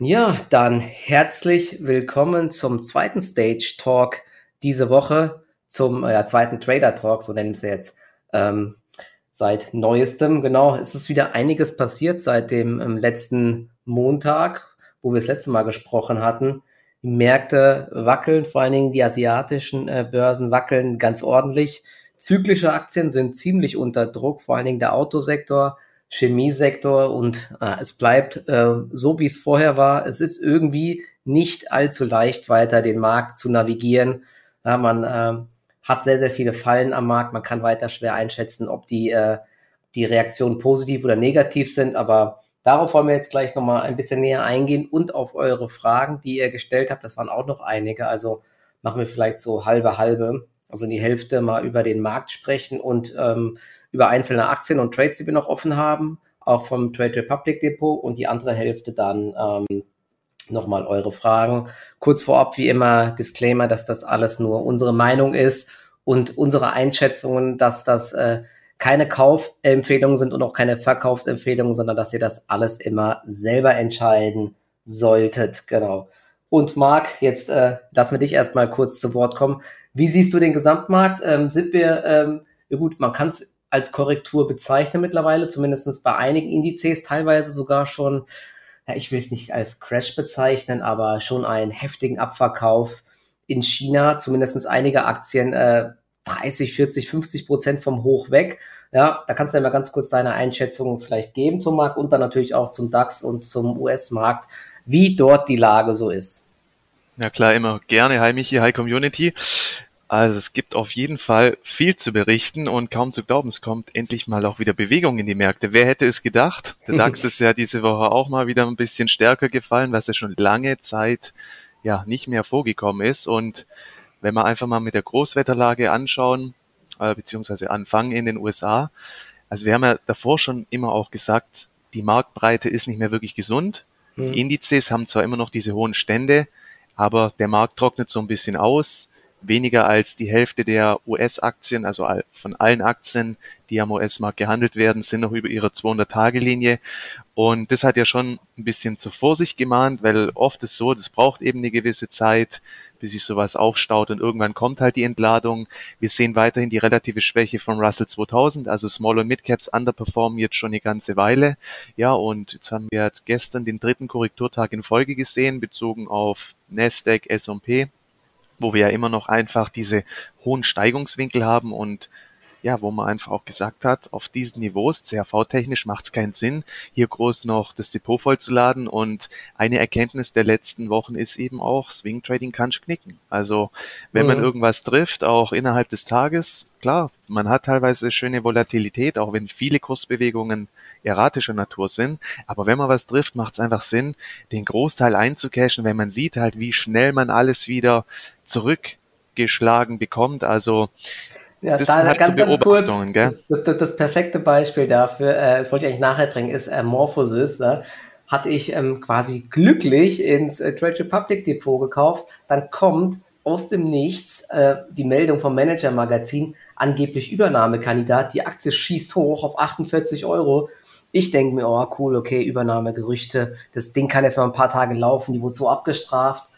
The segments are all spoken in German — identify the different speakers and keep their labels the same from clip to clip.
Speaker 1: Ja, dann herzlich willkommen zum zweiten Stage Talk diese Woche, zum äh, zweiten Trader Talk, so nennen wir es jetzt. Ähm, seit neuestem, genau, es ist wieder einiges passiert seit dem ähm, letzten Montag, wo wir das letzte Mal gesprochen hatten. Die Märkte wackeln, vor allen Dingen die asiatischen äh, Börsen wackeln ganz ordentlich. Zyklische Aktien sind ziemlich unter Druck, vor allen Dingen der Autosektor Chemiesektor und äh, es bleibt äh, so, wie es vorher war. Es ist irgendwie nicht allzu leicht, weiter den Markt zu navigieren. Ja, man äh, hat sehr, sehr viele Fallen am Markt. Man kann weiter schwer einschätzen, ob die, äh, die Reaktionen positiv oder negativ sind. Aber darauf wollen wir jetzt gleich nochmal ein bisschen näher eingehen und auf eure Fragen, die ihr gestellt habt. Das waren auch noch einige. Also machen wir vielleicht so halbe, halbe. Also die Hälfte mal über den Markt sprechen und ähm, über einzelne Aktien und Trades, die wir noch offen haben, auch vom Trade Republic Depot und die andere Hälfte dann ähm, nochmal eure Fragen. Kurz vorab, wie immer, Disclaimer, dass das alles nur unsere Meinung ist und unsere Einschätzungen, dass das äh, keine Kaufempfehlungen sind und auch keine Verkaufsempfehlungen, sondern dass ihr das alles immer selber entscheiden solltet. Genau. Und Marc, jetzt äh, lassen wir dich erstmal kurz zu Wort kommen. Wie siehst du den Gesamtmarkt? Ähm, sind wir, ähm, ja gut, man kann es als Korrektur bezeichnen mittlerweile, zumindest bei einigen Indizes, teilweise sogar schon, ja, ich will es nicht als Crash bezeichnen, aber schon einen heftigen Abverkauf in China, zumindest einige Aktien, äh, 30, 40, 50 Prozent vom Hoch weg. Ja, da kannst du ja mal ganz kurz deine Einschätzung vielleicht geben zum Markt und dann natürlich auch zum DAX und zum US-Markt, wie dort die Lage so ist.
Speaker 2: Ja klar, immer gerne. Hi Michi, hi Community. Also es gibt auf jeden Fall viel zu berichten und kaum zu glauben, es kommt endlich mal auch wieder Bewegung in die Märkte. Wer hätte es gedacht? Der DAX ist ja diese Woche auch mal wieder ein bisschen stärker gefallen, was ja schon lange Zeit ja nicht mehr vorgekommen ist. Und wenn wir einfach mal mit der Großwetterlage anschauen, äh, beziehungsweise anfangen in den USA, also wir haben ja davor schon immer auch gesagt, die Marktbreite ist nicht mehr wirklich gesund. Mhm. Die Indizes haben zwar immer noch diese hohen Stände, aber der Markt trocknet so ein bisschen aus weniger als die Hälfte der US-Aktien, also von allen Aktien, die am US-Markt gehandelt werden, sind noch über ihrer 200-Tage-Linie. Und das hat ja schon ein bisschen zur Vorsicht gemahnt, weil oft ist so, das braucht eben eine gewisse Zeit, bis sich sowas aufstaut und irgendwann kommt halt die Entladung. Wir sehen weiterhin die relative Schwäche von Russell 2000, also Small und Mid Caps underperformen jetzt schon eine ganze Weile. Ja, und jetzt haben wir jetzt gestern den dritten Korrekturtag in Folge gesehen, bezogen auf Nasdaq, S&P wo wir ja immer noch einfach diese hohen Steigungswinkel haben und ja, wo man einfach auch gesagt hat, auf diesen Niveaus, CRV-technisch macht es keinen Sinn, hier groß noch das Depot vollzuladen. Und eine Erkenntnis der letzten Wochen ist eben auch, Swing Trading kann knicken. Also wenn mhm. man irgendwas trifft, auch innerhalb des Tages, klar, man hat teilweise schöne Volatilität, auch wenn viele Kursbewegungen erratischer Natur sind. Aber wenn man was trifft, macht es einfach Sinn, den Großteil einzucashen, wenn man sieht halt, wie schnell man alles wieder zurückgeschlagen bekommt. Also
Speaker 1: ja, das da halt ganz, so Beobachtungen, kurz, gell? Das, das, das, perfekte Beispiel dafür, äh, das wollte ich eigentlich nachher bringen, ist äh, Morphosis. Ne? Hatte ich ähm, quasi glücklich ins äh, Trade Republic Depot gekauft. Dann kommt aus dem Nichts äh, die Meldung vom Manager Magazin, angeblich Übernahmekandidat. Die Aktie schießt hoch auf 48 Euro. Ich denke mir, oh cool, okay, Übernahmegerüchte. Das Ding kann jetzt mal ein paar Tage laufen. Die wurde so abgestraft.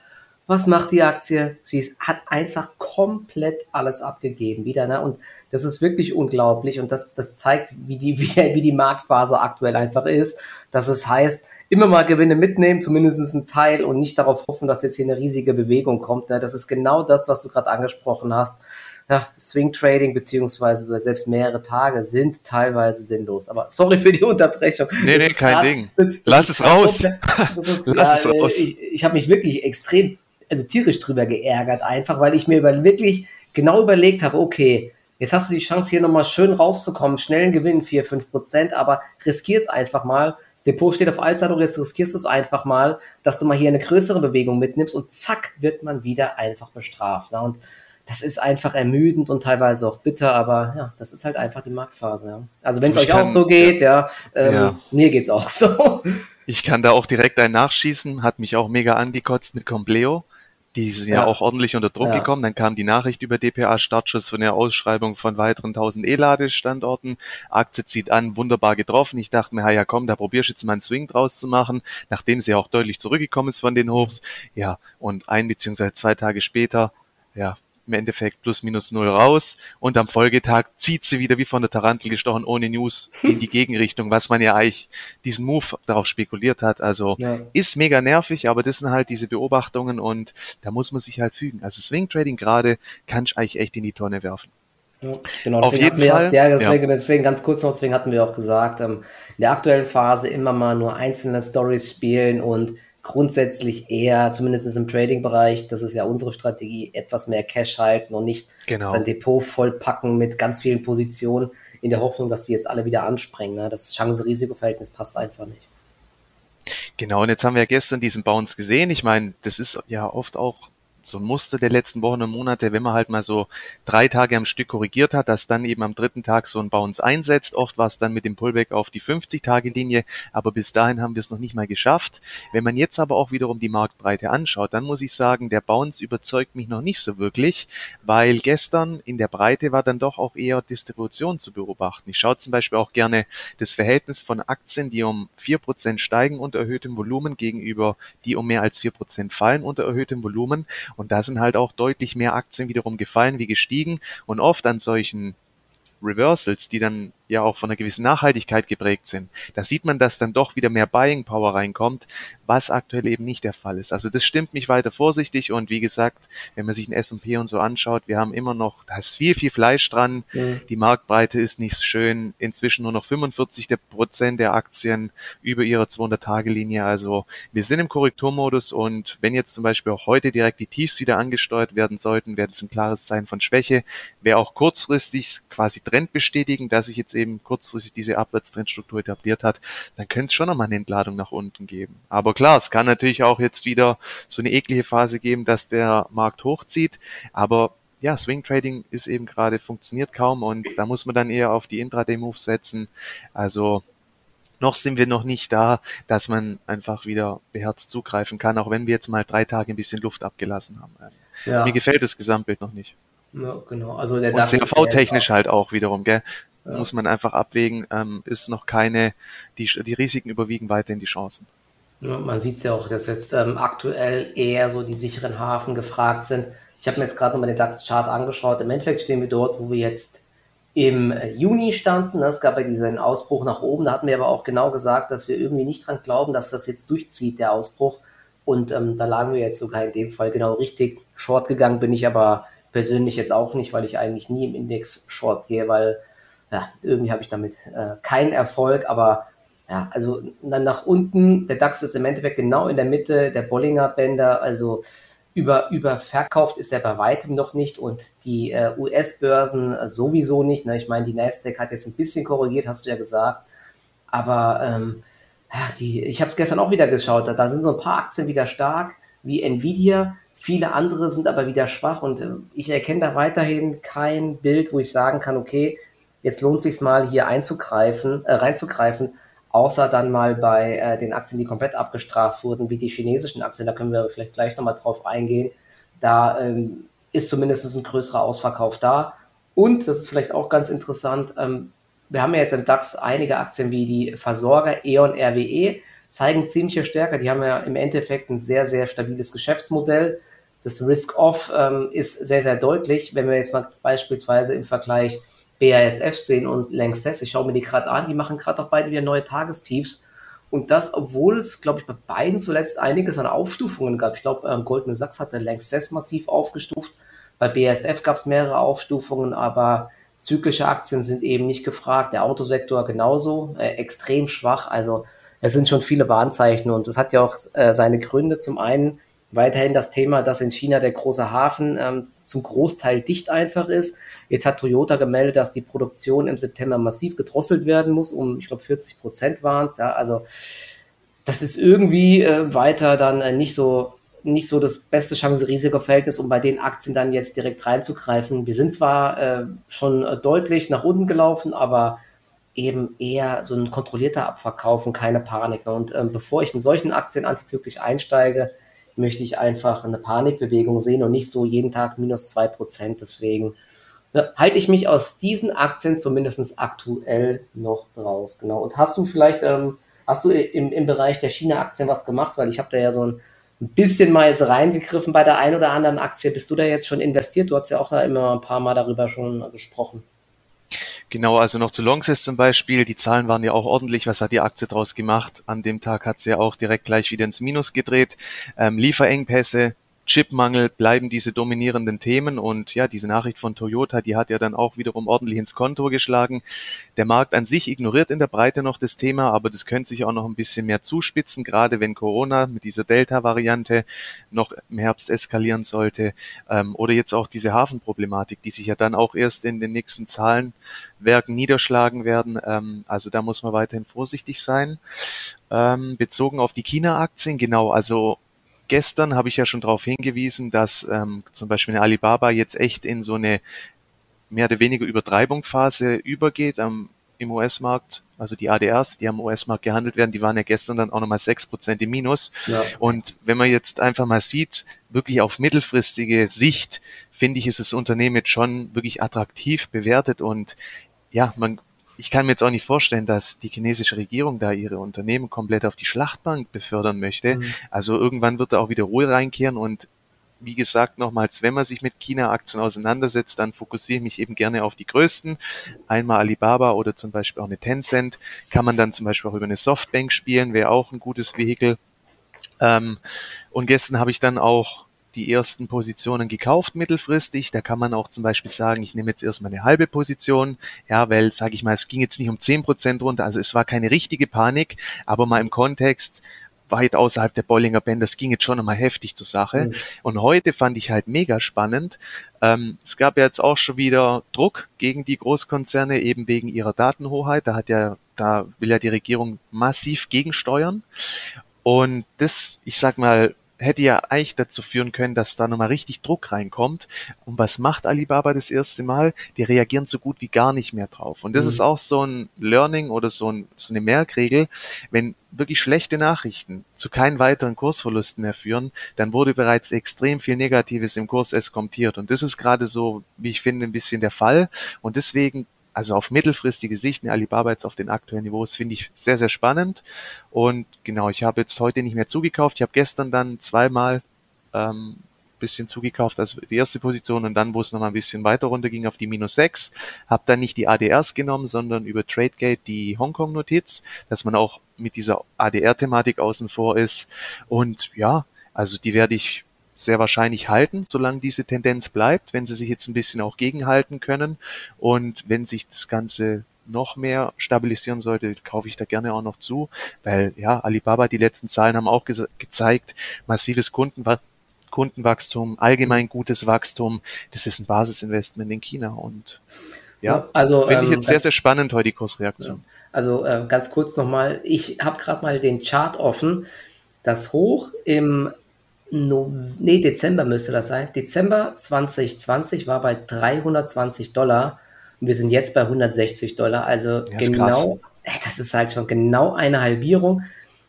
Speaker 1: Was macht die Aktie? Sie ist, hat einfach komplett alles abgegeben wieder. Ne? Und das ist wirklich unglaublich. Und das, das zeigt, wie die, wie, wie die Marktphase aktuell einfach ist. Dass es heißt, immer mal Gewinne mitnehmen, zumindest einen Teil und nicht darauf hoffen, dass jetzt hier eine riesige Bewegung kommt. Ne? Das ist genau das, was du gerade angesprochen hast. Ja, Swing Trading beziehungsweise selbst mehrere Tage sind teilweise sinnlos. Aber sorry für die Unterbrechung.
Speaker 2: Nee, nee, kein grad, Ding. Lass es raus.
Speaker 1: Lass es raus. Ich, ich habe mich wirklich extrem also tierisch drüber geärgert, einfach weil ich mir über, wirklich genau überlegt habe, okay, jetzt hast du die Chance hier nochmal schön rauszukommen, schnellen Gewinn, 4, 5 Prozent, aber riskier es einfach mal. Das Depot steht auf Allzeitung, jetzt riskierst du es einfach mal, dass du mal hier eine größere Bewegung mitnimmst und zack, wird man wieder einfach bestraft. Ne? Und das ist einfach ermüdend und teilweise auch bitter, aber ja, das ist halt einfach die Marktphase. Ja. Also wenn es euch kann, auch so geht, ja, ja, ähm, ja. mir geht's auch so.
Speaker 2: Ich kann da auch direkt ein Nachschießen, hat mich auch mega angekotzt mit Compleo Die sind ja, ja auch ordentlich unter Druck ja. gekommen. Dann kam die Nachricht über DPA-Startschuss von der Ausschreibung von weiteren 1000 E-Ladestandorten. Aktie zieht an, wunderbar getroffen. Ich dachte mir, ja komm, da probierst du jetzt mal einen Swing draus zu machen, nachdem sie auch deutlich zurückgekommen ist von den Hochs. Ja, und ein beziehungsweise zwei Tage später, ja, im Endeffekt plus minus null raus und am Folgetag zieht sie wieder wie von der Tarantel gestochen ohne News in die Gegenrichtung, was man ja eigentlich diesen Move darauf spekuliert hat. Also ja. ist mega nervig, aber das sind halt diese Beobachtungen und da muss man sich halt fügen. Also Swing Trading gerade kann ich eigentlich echt in die Tonne werfen.
Speaker 1: Ja, genau, Auf jeden Fall. ja, deswegen, ja. deswegen ganz kurz noch, deswegen hatten wir auch gesagt, ähm, in der aktuellen Phase immer mal nur einzelne Stories spielen und grundsätzlich eher, zumindest im Trading-Bereich, das ist ja unsere Strategie, etwas mehr Cash halten und nicht genau. sein Depot vollpacken mit ganz vielen Positionen in der Hoffnung, dass die jetzt alle wieder anspringen. Ne? Das Chance-Risiko-Verhältnis passt einfach nicht.
Speaker 2: Genau, und jetzt haben wir ja gestern diesen Bounce gesehen. Ich meine, das ist ja oft auch so ein Muster der letzten Wochen und Monate, wenn man halt mal so drei Tage am Stück korrigiert hat, dass dann eben am dritten Tag so ein Bounce einsetzt. Oft war es dann mit dem Pullback auf die 50-Tage-Linie, aber bis dahin haben wir es noch nicht mal geschafft. Wenn man jetzt aber auch wiederum die Marktbreite anschaut, dann muss ich sagen, der Bounce überzeugt mich noch nicht so wirklich, weil gestern in der Breite war dann doch auch eher Distribution zu beobachten. Ich schaue zum Beispiel auch gerne das Verhältnis von Aktien, die um vier Prozent steigen unter erhöhtem Volumen gegenüber die um mehr als vier Prozent fallen unter erhöhtem Volumen. Und da sind halt auch deutlich mehr Aktien wiederum gefallen wie gestiegen. Und oft an solchen Reversals, die dann ja auch von einer gewissen Nachhaltigkeit geprägt sind. Da sieht man, dass dann doch wieder mehr Buying Power reinkommt, was aktuell eben nicht der Fall ist. Also das stimmt mich weiter vorsichtig und wie gesagt, wenn man sich ein S&P und so anschaut, wir haben immer noch, da ist viel, viel Fleisch dran. Mhm. Die Marktbreite ist nicht schön. Inzwischen nur noch 45 Prozent der Aktien über ihrer 200-Tage-Linie. Also wir sind im Korrekturmodus und wenn jetzt zum Beispiel auch heute direkt die Tiefs wieder angesteuert werden sollten, wäre das ein klares Zeichen von Schwäche. Wäre auch kurzfristig quasi Trend bestätigen, dass ich jetzt eben kurzfristig diese Abwärtstrendstruktur etabliert hat, dann könnte es schon nochmal eine Entladung nach unten geben. Aber klar, es kann natürlich auch jetzt wieder so eine eklige Phase geben, dass der Markt hochzieht. Aber ja, Swing Trading ist eben gerade, funktioniert kaum und da muss man dann eher auf die Intraday-Moves setzen. Also noch sind wir noch nicht da, dass man einfach wieder beherzt zugreifen kann, auch wenn wir jetzt mal drei Tage ein bisschen Luft abgelassen haben. Ja. Mir gefällt das Gesamtbild noch nicht.
Speaker 1: Ja, genau. Also der
Speaker 2: und CRV-technisch halt auch wiederum, gell? Ja. Muss man einfach abwägen, ähm, ist noch keine, die, die Risiken überwiegen weiterhin die Chancen.
Speaker 1: Ja, man sieht es ja auch, dass jetzt ähm, aktuell eher so die sicheren Hafen gefragt sind. Ich habe mir jetzt gerade nochmal den DAX-Chart angeschaut. Im Endeffekt stehen wir dort, wo wir jetzt im äh, Juni standen. Es gab ja diesen Ausbruch nach oben. Da hatten wir aber auch genau gesagt, dass wir irgendwie nicht dran glauben, dass das jetzt durchzieht, der Ausbruch. Und ähm, da lagen wir jetzt sogar in dem Fall genau richtig. Short gegangen bin ich aber persönlich jetzt auch nicht, weil ich eigentlich nie im Index Short gehe, weil ja, irgendwie habe ich damit äh, keinen Erfolg, aber ja, also dann nach unten, der DAX ist im Endeffekt genau in der Mitte der Bollinger Bänder, also über, überverkauft ist er bei weitem noch nicht und die äh, US-Börsen sowieso nicht. Ne? Ich meine, die Nasdaq hat jetzt ein bisschen korrigiert, hast du ja gesagt, aber ähm, ja, die, ich habe es gestern auch wieder geschaut, da, da sind so ein paar Aktien wieder stark, wie Nvidia, viele andere sind aber wieder schwach und äh, ich erkenne da weiterhin kein Bild, wo ich sagen kann, okay, jetzt lohnt sich mal hier einzugreifen, äh, reinzugreifen, außer dann mal bei äh, den Aktien, die komplett abgestraft wurden, wie die chinesischen Aktien, da können wir vielleicht gleich nochmal drauf eingehen. Da ähm, ist zumindest ein größerer Ausverkauf da. Und, das ist vielleicht auch ganz interessant, ähm, wir haben ja jetzt im DAX einige Aktien wie die Versorger E.ON RWE, zeigen ziemliche Stärke. Die haben ja im Endeffekt ein sehr, sehr stabiles Geschäftsmodell. Das Risk-Off ähm, ist sehr, sehr deutlich. Wenn wir jetzt mal beispielsweise im Vergleich BASF sehen und Lanxess, ich schaue mir die gerade an, die machen gerade auch beide wieder neue Tagestiefs. Und das, obwohl es, glaube ich, bei beiden zuletzt einiges an Aufstufungen gab. Ich glaube, ähm, Goldman Sachs hatte Lanxess massiv aufgestuft. Bei BASF gab es mehrere Aufstufungen, aber zyklische Aktien sind eben nicht gefragt. Der Autosektor genauso, äh, extrem schwach. Also es sind schon viele Warnzeichen und es hat ja auch äh, seine Gründe. Zum einen weiterhin das Thema, dass in China der große Hafen ähm, zum Großteil dicht einfach ist. Jetzt hat Toyota gemeldet, dass die Produktion im September massiv gedrosselt werden muss, um, ich glaube, 40 Prozent waren es. Ja, also das ist irgendwie äh, weiter dann äh, nicht so nicht so das beste Chance-Risiko-Verhältnis, um bei den Aktien dann jetzt direkt reinzugreifen. Wir sind zwar äh, schon äh, deutlich nach unten gelaufen, aber eben eher so ein kontrollierter Abverkauf und keine Panik. Und ähm, bevor ich in solchen Aktien antizyklisch einsteige, möchte ich einfach eine Panikbewegung sehen und nicht so jeden Tag minus zwei Prozent. Deswegen ja, halte ich mich aus diesen Aktien zumindest aktuell noch raus. Genau. Und hast du vielleicht, ähm, hast du im, im Bereich der China-Aktien was gemacht? Weil ich habe da ja so ein, bisschen mal reingegriffen bei der einen oder anderen Aktie. Bist du da jetzt schon investiert? Du hast ja auch da immer ein paar Mal darüber schon gesprochen.
Speaker 2: Genau, also noch zu Longsys zum Beispiel. Die Zahlen waren ja auch ordentlich. Was hat die Aktie draus gemacht? An dem Tag hat sie ja auch direkt gleich wieder ins Minus gedreht. Ähm, Lieferengpässe, Chipmangel bleiben diese dominierenden Themen und ja, diese Nachricht von Toyota, die hat ja dann auch wiederum ordentlich ins Konto geschlagen. Der Markt an sich ignoriert in der Breite noch das Thema, aber das könnte sich auch noch ein bisschen mehr zuspitzen, gerade wenn Corona mit dieser Delta-Variante noch im Herbst eskalieren sollte ähm, oder jetzt auch diese Hafenproblematik, die sich ja dann auch erst in den nächsten Zahlenwerken niederschlagen werden. Ähm, also da muss man weiterhin vorsichtig sein. Ähm, bezogen auf die China-Aktien, genau, also gestern habe ich ja schon darauf hingewiesen, dass ähm, zum Beispiel eine Alibaba jetzt echt in so eine mehr oder weniger Übertreibungsphase übergeht am, im US-Markt. Also die ADRs, die am US-Markt gehandelt werden, die waren ja gestern dann auch nochmal sechs Prozent im Minus. Ja. Und wenn man jetzt einfach mal sieht, wirklich auf mittelfristige Sicht, finde ich, ist das Unternehmen jetzt schon wirklich attraktiv bewertet und ja, man ich kann mir jetzt auch nicht vorstellen, dass die chinesische Regierung da ihre Unternehmen komplett auf die Schlachtbank befördern möchte. Mhm. Also irgendwann wird da auch wieder Ruhe reinkehren und wie gesagt, nochmals, wenn man sich mit China-Aktien auseinandersetzt, dann fokussiere ich mich eben gerne auf die größten. Einmal Alibaba oder zum Beispiel auch eine Tencent. Kann man dann zum Beispiel auch über eine Softbank spielen, wäre auch ein gutes Vehikel. Ähm, und gestern habe ich dann auch die ersten Positionen gekauft mittelfristig. Da kann man auch zum Beispiel sagen, ich nehme jetzt erstmal eine halbe Position, ja, weil, sage ich mal, es ging jetzt nicht um zehn Prozent runter, also es war keine richtige Panik, aber mal im Kontext weit außerhalb der Bollinger Band, das ging jetzt schon einmal heftig zur Sache. Mhm. Und heute fand ich halt mega spannend. Ähm, es gab ja jetzt auch schon wieder Druck gegen die Großkonzerne, eben wegen ihrer Datenhoheit. Da hat ja, da will ja die Regierung massiv gegensteuern. Und das, ich sag mal, hätte ja eigentlich dazu führen können, dass da nochmal richtig Druck reinkommt. Und was macht Alibaba das erste Mal? Die reagieren so gut wie gar nicht mehr drauf. Und das mhm. ist auch so ein Learning oder so, ein, so eine Merkregel. Wenn wirklich schlechte Nachrichten zu keinen weiteren Kursverlusten mehr führen, dann wurde bereits extrem viel Negatives im Kurs eskontiert. Und das ist gerade so, wie ich finde, ein bisschen der Fall. Und deswegen also auf mittelfristige Sicht eine Alibaba jetzt auf den aktuellen Niveaus finde ich sehr, sehr spannend. Und genau, ich habe jetzt heute nicht mehr zugekauft. Ich habe gestern dann zweimal ähm, bisschen zugekauft, also die erste Position und dann, wo es nochmal ein bisschen weiter runter ging auf die minus 6, habe dann nicht die ADRs genommen, sondern über TradeGate die Hongkong-Notiz, dass man auch mit dieser ADR-Thematik außen vor ist. Und ja, also die werde ich sehr wahrscheinlich halten, solange diese Tendenz bleibt, wenn sie sich jetzt ein bisschen auch gegenhalten können. Und wenn sich das Ganze noch mehr stabilisieren sollte, kaufe ich da gerne auch noch zu, weil ja, Alibaba, die letzten Zahlen haben auch ge gezeigt, massives Kundenwachstum. Kundenwachstum, allgemein gutes Wachstum, das ist ein Basisinvestment in China und ja, also finde ich ähm, jetzt sehr, sehr spannend heute die Kursreaktion.
Speaker 1: Also äh, ganz kurz nochmal, ich habe gerade mal den Chart offen. Das Hoch im no nee, Dezember müsste das sein. Dezember 2020 war bei 320 Dollar und wir sind jetzt bei 160 Dollar. Also ja, genau, das ist halt schon genau eine Halbierung.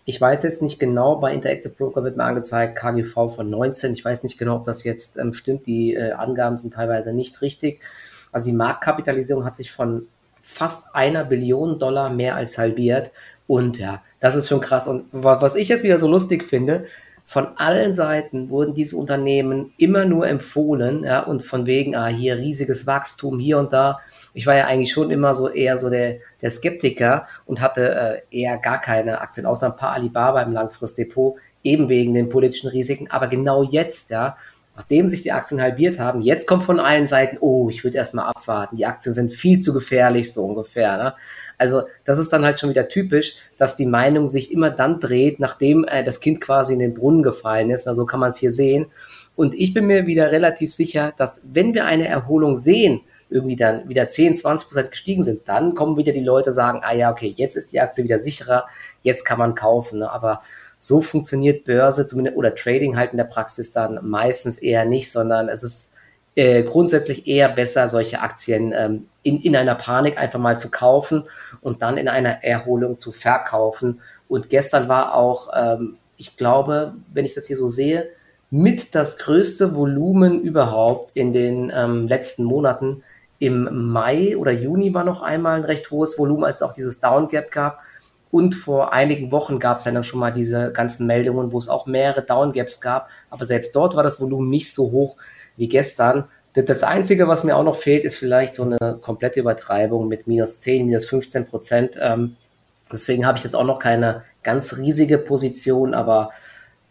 Speaker 1: Ich weiß jetzt nicht genau, bei Interactive Broker wird mir angezeigt KGV von 19. Ich weiß nicht genau, ob das jetzt ähm, stimmt. Die äh, Angaben sind teilweise nicht richtig. Also die Marktkapitalisierung hat sich von fast einer Billion Dollar mehr als halbiert. Und ja, das ist schon krass. Und was ich jetzt wieder so lustig finde, von allen Seiten wurden diese Unternehmen immer nur empfohlen, ja, und von wegen, ah, hier riesiges Wachstum, hier und da. Ich war ja eigentlich schon immer so eher so der, der Skeptiker und hatte äh, eher gar keine Aktien, außer ein paar Alibaba im Langfristdepot, eben wegen den politischen Risiken. Aber genau jetzt, ja, nachdem sich die Aktien halbiert haben, jetzt kommt von allen Seiten, oh, ich würde erstmal abwarten, die Aktien sind viel zu gefährlich, so ungefähr. Ne? Also das ist dann halt schon wieder typisch, dass die Meinung sich immer dann dreht, nachdem äh, das Kind quasi in den Brunnen gefallen ist. Also kann man es hier sehen. Und ich bin mir wieder relativ sicher, dass wenn wir eine Erholung sehen, irgendwie dann wieder 10, 20 Prozent gestiegen sind, dann kommen wieder die Leute sagen, ah ja, okay, jetzt ist die Aktie wieder sicherer, jetzt kann man kaufen. Ne? Aber so funktioniert Börse zumindest oder Trading halt in der Praxis dann meistens eher nicht, sondern es ist äh, grundsätzlich eher besser, solche Aktien ähm, in, in einer Panik einfach mal zu kaufen und dann in einer Erholung zu verkaufen. Und gestern war auch, ähm, ich glaube, wenn ich das hier so sehe, mit das größte Volumen überhaupt in den ähm, letzten Monaten. Im Mai oder Juni war noch einmal ein recht hohes Volumen, als es auch dieses Down Gap gab. Und vor einigen Wochen gab es ja dann schon mal diese ganzen Meldungen, wo es auch mehrere Down Gaps gab. Aber selbst dort war das Volumen nicht so hoch wie gestern. Das Einzige, was mir auch noch fehlt, ist vielleicht so eine komplette Übertreibung mit minus 10, minus 15 Prozent. Ähm, deswegen habe ich jetzt auch noch keine ganz riesige Position, aber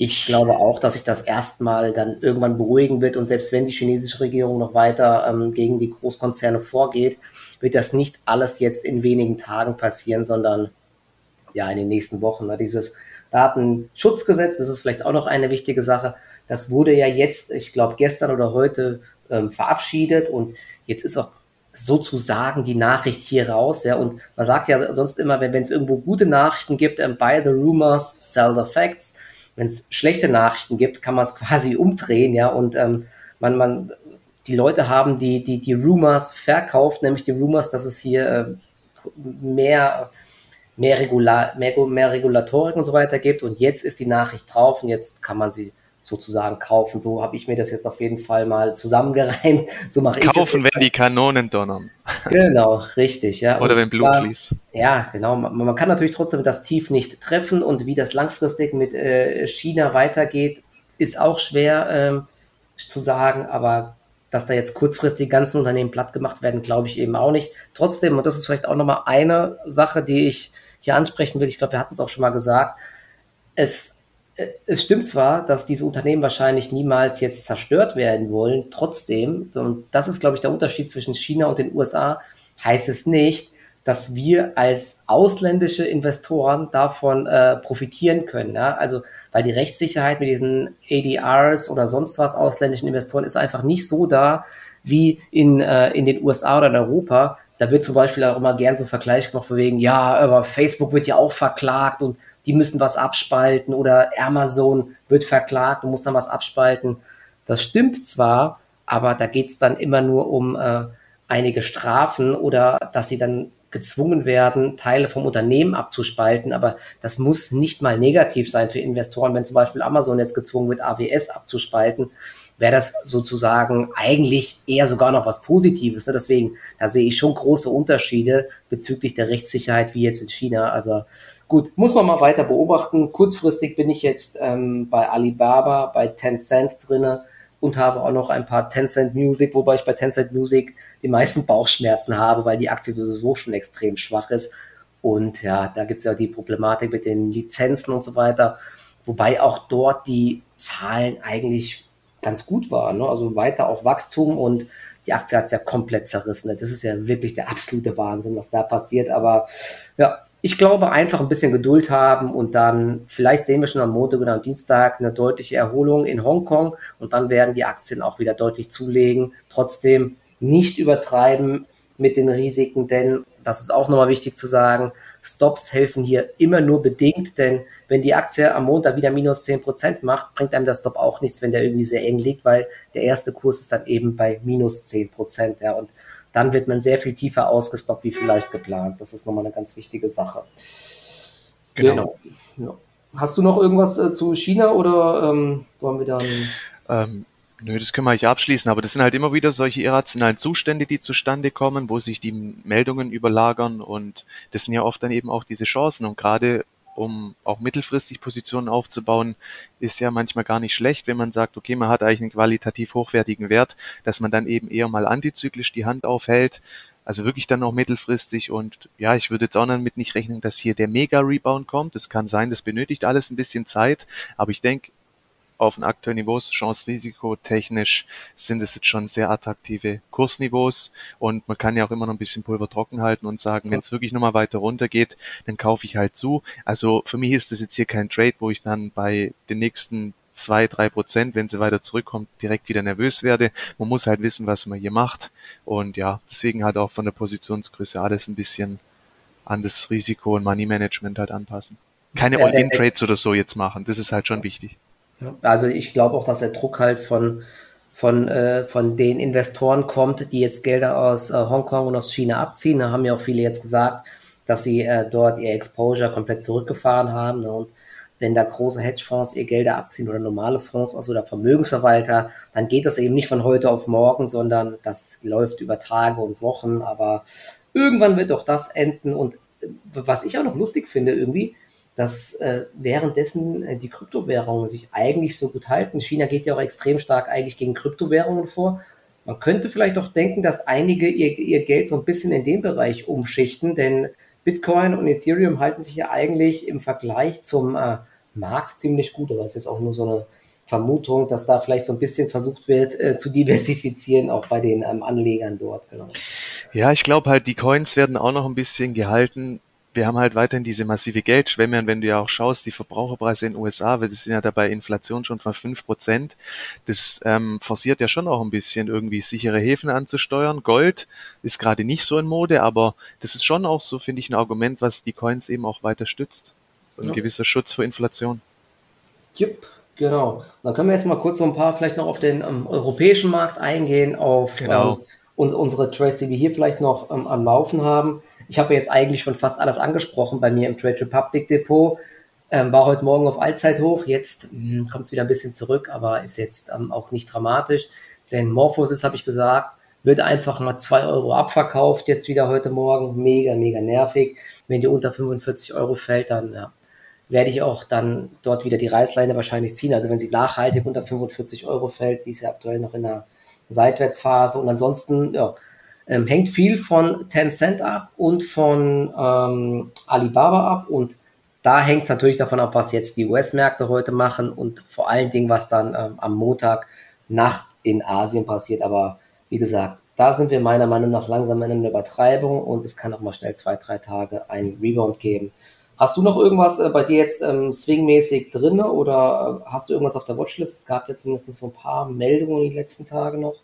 Speaker 1: ich glaube auch, dass sich das erstmal dann irgendwann beruhigen wird und selbst wenn die chinesische Regierung noch weiter ähm, gegen die Großkonzerne vorgeht, wird das nicht alles jetzt in wenigen Tagen passieren, sondern ja in den nächsten Wochen. Dieses Datenschutzgesetz, das ist vielleicht auch noch eine wichtige Sache. Das wurde ja jetzt, ich glaube, gestern oder heute ähm, verabschiedet und jetzt ist auch sozusagen die Nachricht hier raus. Ja, und man sagt ja sonst immer, wenn es irgendwo gute Nachrichten gibt, ähm, buy the rumors, sell the facts. Wenn es schlechte Nachrichten gibt, kann man es quasi umdrehen, ja, und ähm, man, man, die Leute haben die, die, die Rumors verkauft, nämlich die Rumors, dass es hier äh, mehr, mehr, Regular, mehr, mehr Regulatorik und so weiter gibt. Und jetzt ist die Nachricht drauf und jetzt kann man sie sozusagen kaufen. So habe ich mir das jetzt auf jeden Fall mal zusammengereimt. So mache
Speaker 2: ich Kaufen, wenn die Kanonen donnern.
Speaker 1: Genau, richtig, ja.
Speaker 2: Oder und wenn Blut fließt.
Speaker 1: Ja, genau. Man, man, kann natürlich trotzdem das Tief nicht treffen und wie das langfristig mit äh, China weitergeht, ist auch schwer ähm, zu sagen, aber dass da jetzt kurzfristig die ganzen Unternehmen platt gemacht werden, glaube ich eben auch nicht. Trotzdem, und das ist vielleicht auch nochmal eine Sache, die ich hier ansprechen will, ich glaube, wir hatten es auch schon mal gesagt, es es stimmt zwar, dass diese Unternehmen wahrscheinlich niemals jetzt zerstört werden wollen, trotzdem, und das ist, glaube ich, der Unterschied zwischen China und den USA, heißt es nicht, dass wir als ausländische Investoren davon äh, profitieren können. Ja? Also, weil die Rechtssicherheit mit diesen ADRs oder sonst was ausländischen Investoren ist einfach nicht so da wie in, äh, in den USA oder in Europa. Da wird zum Beispiel auch immer gern so ein Vergleich gemacht, von wegen, ja, aber Facebook wird ja auch verklagt und die müssen was abspalten oder Amazon wird verklagt und muss dann was abspalten. Das stimmt zwar, aber da geht es dann immer nur um äh, einige Strafen oder dass sie dann gezwungen werden, Teile vom Unternehmen abzuspalten. Aber das muss nicht mal negativ sein für Investoren. Wenn zum Beispiel Amazon jetzt gezwungen wird, AWS abzuspalten, wäre das sozusagen eigentlich eher sogar noch was Positives. Ne? Deswegen, da sehe ich schon große Unterschiede bezüglich der Rechtssicherheit wie jetzt in China. Aber Gut, muss man mal weiter beobachten. Kurzfristig bin ich jetzt ähm, bei Alibaba, bei Tencent drinne und habe auch noch ein paar Tencent Music, wobei ich bei Tencent Music die meisten Bauchschmerzen habe, weil die Aktie sowieso schon extrem schwach ist. Und ja, da gibt es ja die Problematik mit den Lizenzen und so weiter. Wobei auch dort die Zahlen eigentlich ganz gut waren. Ne? Also weiter auch Wachstum und die Aktie hat es ja komplett zerrissen. Das ist ja wirklich der absolute Wahnsinn, was da passiert. Aber ja, ich glaube, einfach ein bisschen Geduld haben und dann vielleicht sehen wir schon am Montag oder am Dienstag eine deutliche Erholung in Hongkong und dann werden die Aktien auch wieder deutlich zulegen. Trotzdem nicht übertreiben mit den Risiken, denn das ist auch nochmal wichtig zu sagen, Stops helfen hier immer nur bedingt, denn wenn die Aktie am Montag wieder minus 10% macht, bringt einem der Stop auch nichts, wenn der irgendwie sehr eng liegt, weil der erste Kurs ist dann eben bei minus 10%. Ja, und dann wird man sehr viel tiefer ausgestoppt, wie vielleicht geplant. Das ist nochmal eine ganz wichtige Sache. Genau. genau. Hast du noch irgendwas äh, zu China oder ähm, wollen wir dann.
Speaker 2: Ähm, nö, das können wir nicht abschließen, aber das sind halt immer wieder solche irrationalen Zustände, die zustande kommen, wo sich die Meldungen überlagern und das sind ja oft dann eben auch diese Chancen und gerade um auch mittelfristig Positionen aufzubauen, ist ja manchmal gar nicht schlecht, wenn man sagt, okay, man hat eigentlich einen qualitativ hochwertigen Wert, dass man dann eben eher mal antizyklisch die Hand aufhält, also wirklich dann noch mittelfristig und ja, ich würde jetzt auch damit nicht rechnen, dass hier der Mega-Rebound kommt. Das kann sein, das benötigt alles ein bisschen Zeit, aber ich denke, auf den aktuellen Niveaus, Chance-Risiko technisch sind es jetzt schon sehr attraktive Kursniveaus und man kann ja auch immer noch ein bisschen Pulver trocken halten und sagen, wenn es wirklich nochmal weiter runter geht, dann kaufe ich halt zu. Also für mich ist das jetzt hier kein Trade, wo ich dann bei den nächsten zwei, drei Prozent, wenn sie weiter zurückkommt, direkt wieder nervös werde. Man muss halt wissen, was man hier macht. Und ja, deswegen halt auch von der Positionsgröße alles ein bisschen an das Risiko und Money Management halt anpassen. Keine All-In-Trades oder so jetzt machen. Das ist halt schon wichtig.
Speaker 1: Also ich glaube auch, dass der Druck halt von, von, äh, von den Investoren kommt, die jetzt Gelder aus äh, Hongkong und aus China abziehen. Da haben ja auch viele jetzt gesagt, dass sie äh, dort ihr Exposure komplett zurückgefahren haben. Ne? Und wenn da große Hedgefonds ihr Gelder abziehen oder normale Fonds aus oder Vermögensverwalter, dann geht das eben nicht von heute auf morgen, sondern das läuft über Tage und Wochen, aber irgendwann wird doch das enden und äh, was ich auch noch lustig finde irgendwie, dass äh, währenddessen äh, die Kryptowährungen sich eigentlich so gut halten. China geht ja auch extrem stark eigentlich gegen Kryptowährungen vor. Man könnte vielleicht auch denken, dass einige ihr, ihr Geld so ein bisschen in den Bereich umschichten, denn Bitcoin und Ethereum halten sich ja eigentlich im Vergleich zum äh, Markt ziemlich gut, aber es ist auch nur so eine Vermutung, dass da vielleicht so ein bisschen versucht wird äh, zu diversifizieren, auch bei den ähm, Anlegern dort. Genau.
Speaker 2: Ja, ich glaube halt, die Coins werden auch noch ein bisschen gehalten. Wir haben halt weiterhin diese massive Geldschwemme und wenn du ja auch schaust, die Verbraucherpreise in den USA, wir sind ja dabei Inflation schon von fünf Prozent. Das ähm, forciert ja schon auch ein bisschen irgendwie sichere Häfen anzusteuern. Gold ist gerade nicht so in Mode, aber das ist schon auch so, finde ich, ein Argument, was die Coins eben auch weiter stützt ein ja. gewisser Schutz vor Inflation.
Speaker 1: Jupp, genau. Dann können wir jetzt mal kurz so ein paar vielleicht noch auf den ähm, europäischen Markt eingehen, auf genau. ähm, uns, unsere Trades, die wir hier vielleicht noch ähm, am Laufen haben. Ich habe jetzt eigentlich schon fast alles angesprochen bei mir im Trade Republic Depot. Ähm, war heute Morgen auf Allzeithoch, jetzt hm, kommt es wieder ein bisschen zurück, aber ist jetzt ähm, auch nicht dramatisch. Denn Morphosis, habe ich gesagt, wird einfach mal 2 Euro abverkauft, jetzt wieder heute Morgen. Mega, mega nervig. Wenn die unter 45 Euro fällt, dann ja, werde ich auch dann dort wieder die Reißleine wahrscheinlich ziehen. Also wenn sie nachhaltig unter 45 Euro fällt, die ist ja aktuell noch in der Seitwärtsphase. Und ansonsten ja, ähm, hängt viel von Tencent ab und von ähm, Alibaba ab. Und da hängt es natürlich davon ab, was jetzt die US-Märkte heute machen und vor allen Dingen, was dann ähm, am Montag Nacht in Asien passiert. Aber wie gesagt, da sind wir meiner Meinung nach langsam in einer Übertreibung und es kann auch mal schnell zwei, drei Tage einen Rebound geben. Hast du noch irgendwas äh, bei dir jetzt ähm, swingmäßig drin oder äh, hast du irgendwas auf der Watchlist? Es gab ja zumindest so ein paar Meldungen die letzten Tage noch.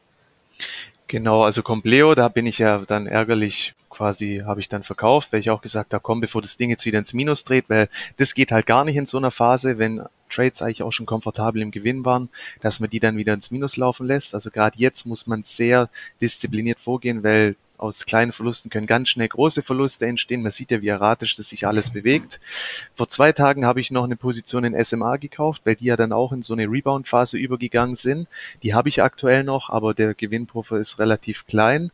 Speaker 2: Genau, also Compleo, da bin ich ja dann ärgerlich quasi, habe ich dann verkauft, weil ich auch gesagt habe, komm, bevor das Ding jetzt wieder ins Minus dreht, weil das geht halt gar nicht in so einer Phase, wenn Trades eigentlich auch schon komfortabel im Gewinn waren, dass man die dann wieder ins Minus laufen lässt. Also gerade jetzt muss man sehr diszipliniert vorgehen, weil aus kleinen Verlusten können ganz schnell große Verluste entstehen. Man sieht ja, wie erratisch das sich alles bewegt. Vor zwei Tagen habe ich noch eine Position in SMA gekauft, weil die ja dann auch in so eine Rebound-Phase übergegangen sind. Die habe ich aktuell noch, aber der Gewinnpuffer ist relativ klein.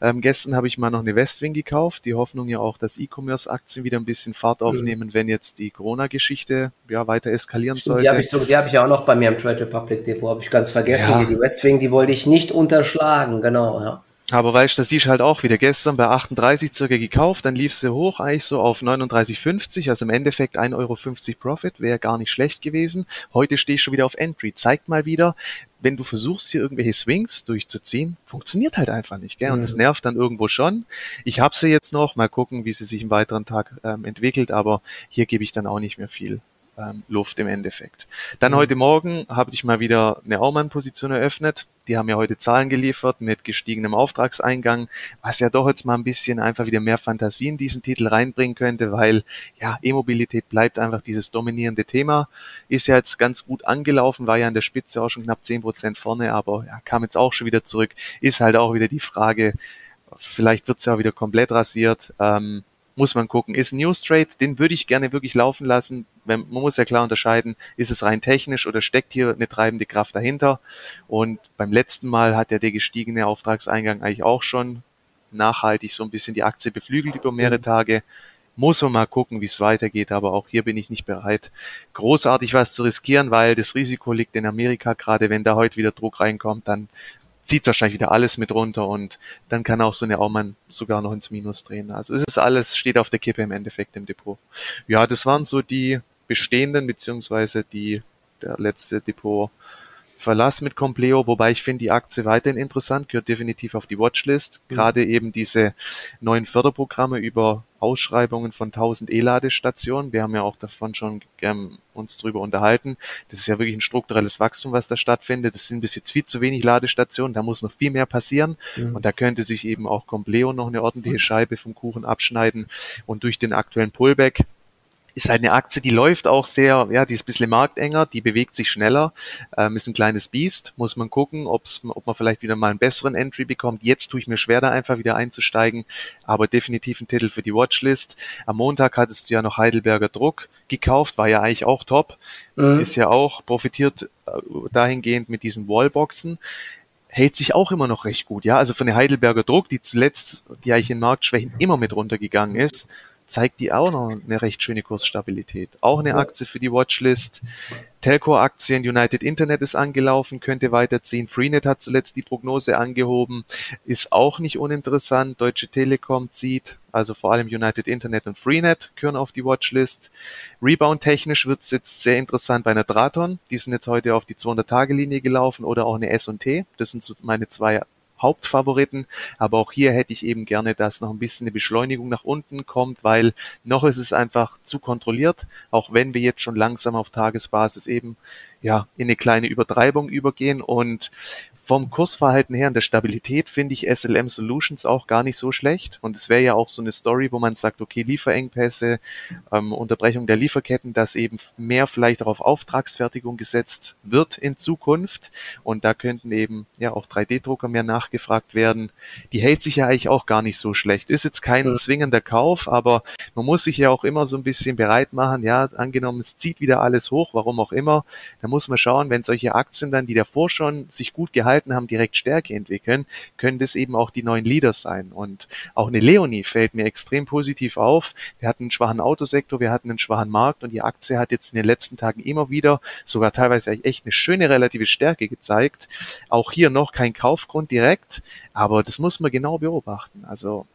Speaker 2: Ähm, gestern habe ich mal noch eine Westwing gekauft. Die Hoffnung ja auch, dass E-Commerce-Aktien wieder ein bisschen Fahrt mhm. aufnehmen, mhm. wenn jetzt die Corona-Geschichte ja weiter eskalieren Stimmt, sollte.
Speaker 1: Die habe ich, so, die hab ich auch noch bei mir im Trade Republic Depot, habe ich ganz vergessen. Ja. Die Westwing, die wollte ich nicht unterschlagen, genau, ja.
Speaker 2: Aber weißt du, das ist halt auch wieder gestern bei 38 circa gekauft, dann lief sie hoch eigentlich so auf 39,50, also im Endeffekt 1,50 Euro Profit, wäre gar nicht schlecht gewesen. Heute stehe ich schon wieder auf Entry. Zeigt mal wieder, wenn du versuchst, hier irgendwelche Swings durchzuziehen, funktioniert halt einfach nicht, gell? Und das mhm. nervt dann irgendwo schon. Ich habe sie jetzt noch, mal gucken, wie sie sich im weiteren Tag ähm, entwickelt, aber hier gebe ich dann auch nicht mehr viel ähm, Luft im Endeffekt. Dann mhm. heute Morgen habe ich mal wieder eine Aumann-Position eröffnet. Die haben ja heute Zahlen geliefert mit gestiegenem Auftragseingang, was ja doch jetzt mal ein bisschen einfach wieder mehr Fantasie in diesen Titel reinbringen könnte, weil ja, E-Mobilität bleibt einfach dieses dominierende Thema. Ist ja jetzt ganz gut angelaufen, war ja an der Spitze auch schon knapp zehn Prozent vorne, aber ja, kam jetzt auch schon wieder zurück. Ist halt auch wieder die Frage, vielleicht wird's ja wieder komplett rasiert. Ähm, muss man gucken. Ist News Trade, den würde ich gerne wirklich laufen lassen. Man muss ja klar unterscheiden, ist es rein technisch oder steckt hier eine treibende Kraft dahinter? Und beim letzten Mal hat ja der gestiegene Auftragseingang eigentlich auch schon nachhaltig so ein bisschen die Aktie beflügelt über mehrere Tage. Muss man mal gucken, wie es weitergeht, aber auch hier bin ich nicht bereit, großartig was zu riskieren, weil das Risiko liegt in Amerika, gerade wenn da heute wieder Druck reinkommt, dann zieht wahrscheinlich wieder alles mit runter und dann kann auch so eine Aumann sogar noch ins Minus drehen. Also es ist alles, steht auf der Kippe im Endeffekt im Depot. Ja, das waren so die bestehenden, beziehungsweise die, der letzte Depot Verlass mit Compleo, wobei ich finde die Aktie weiterhin interessant, gehört definitiv auf die Watchlist. Mhm. Gerade eben diese neuen Förderprogramme über Ausschreibungen von 1000 E-Ladestationen. Wir haben ja auch davon schon ähm, uns drüber unterhalten. Das ist ja wirklich ein strukturelles Wachstum, was da stattfindet. Das sind bis jetzt viel zu wenig Ladestationen. Da muss noch viel mehr passieren. Mhm. Und da könnte sich eben auch Compleo noch eine ordentliche Scheibe vom Kuchen abschneiden. Und durch den aktuellen Pullback ist halt eine Aktie, die läuft auch sehr, ja, die ist ein bisschen marktenger, die bewegt sich schneller, ähm, ist ein kleines Biest, muss man gucken, ob's, ob man vielleicht wieder mal einen besseren Entry bekommt. Jetzt tue ich mir schwer, da einfach wieder einzusteigen, aber definitiv ein Titel für die Watchlist. Am Montag hattest du ja noch Heidelberger Druck gekauft, war ja eigentlich auch top, mhm. ist ja auch profitiert äh, dahingehend mit diesen Wallboxen hält sich auch immer noch recht gut. Ja, also von der Heidelberger Druck, die zuletzt, die eigentlich in Marktschwächen immer mit runtergegangen ist, zeigt die auch noch eine recht schöne Kursstabilität. Auch eine Aktie für die Watchlist. Telco-Aktien, United Internet ist angelaufen, könnte weiterziehen. Freenet hat zuletzt die Prognose angehoben, ist auch nicht uninteressant. Deutsche Telekom zieht, also vor allem United Internet und Freenet gehören auf die Watchlist. Rebound technisch wird es jetzt sehr interessant bei einer Draton. Die sind jetzt heute auf die 200-Tage-Linie gelaufen oder auch eine S&T. Das sind so meine zwei Hauptfavoriten. Aber auch hier hätte ich eben gerne, dass noch ein bisschen eine Beschleunigung nach unten kommt, weil noch ist es einfach zu kontrolliert, auch wenn wir jetzt schon langsam auf Tagesbasis eben ja in eine kleine Übertreibung übergehen und vom Kursverhalten her und der Stabilität finde ich SLM Solutions auch gar nicht so schlecht. Und es wäre ja auch so eine Story, wo man sagt, okay, Lieferengpässe, ähm, Unterbrechung der Lieferketten, dass eben mehr vielleicht auch auf Auftragsfertigung gesetzt wird in Zukunft. Und da könnten eben ja auch 3D-Drucker mehr nachgefragt werden. Die hält sich ja eigentlich auch gar nicht so schlecht. Ist jetzt kein ja. zwingender Kauf, aber man muss sich ja auch immer so ein bisschen bereit machen. Ja, angenommen, es zieht wieder alles hoch, warum auch immer. Da muss man schauen, wenn solche Aktien dann, die davor schon sich gut gehalten haben, direkt Stärke entwickeln, können das eben auch die neuen Leaders sein. Und auch eine Leonie fällt mir extrem positiv auf. Wir hatten einen schwachen Autosektor, wir hatten einen schwachen Markt und die Aktie hat jetzt in den letzten Tagen immer wieder sogar teilweise echt eine schöne relative Stärke gezeigt. Auch hier noch kein Kaufgrund direkt, aber das muss man genau beobachten. Also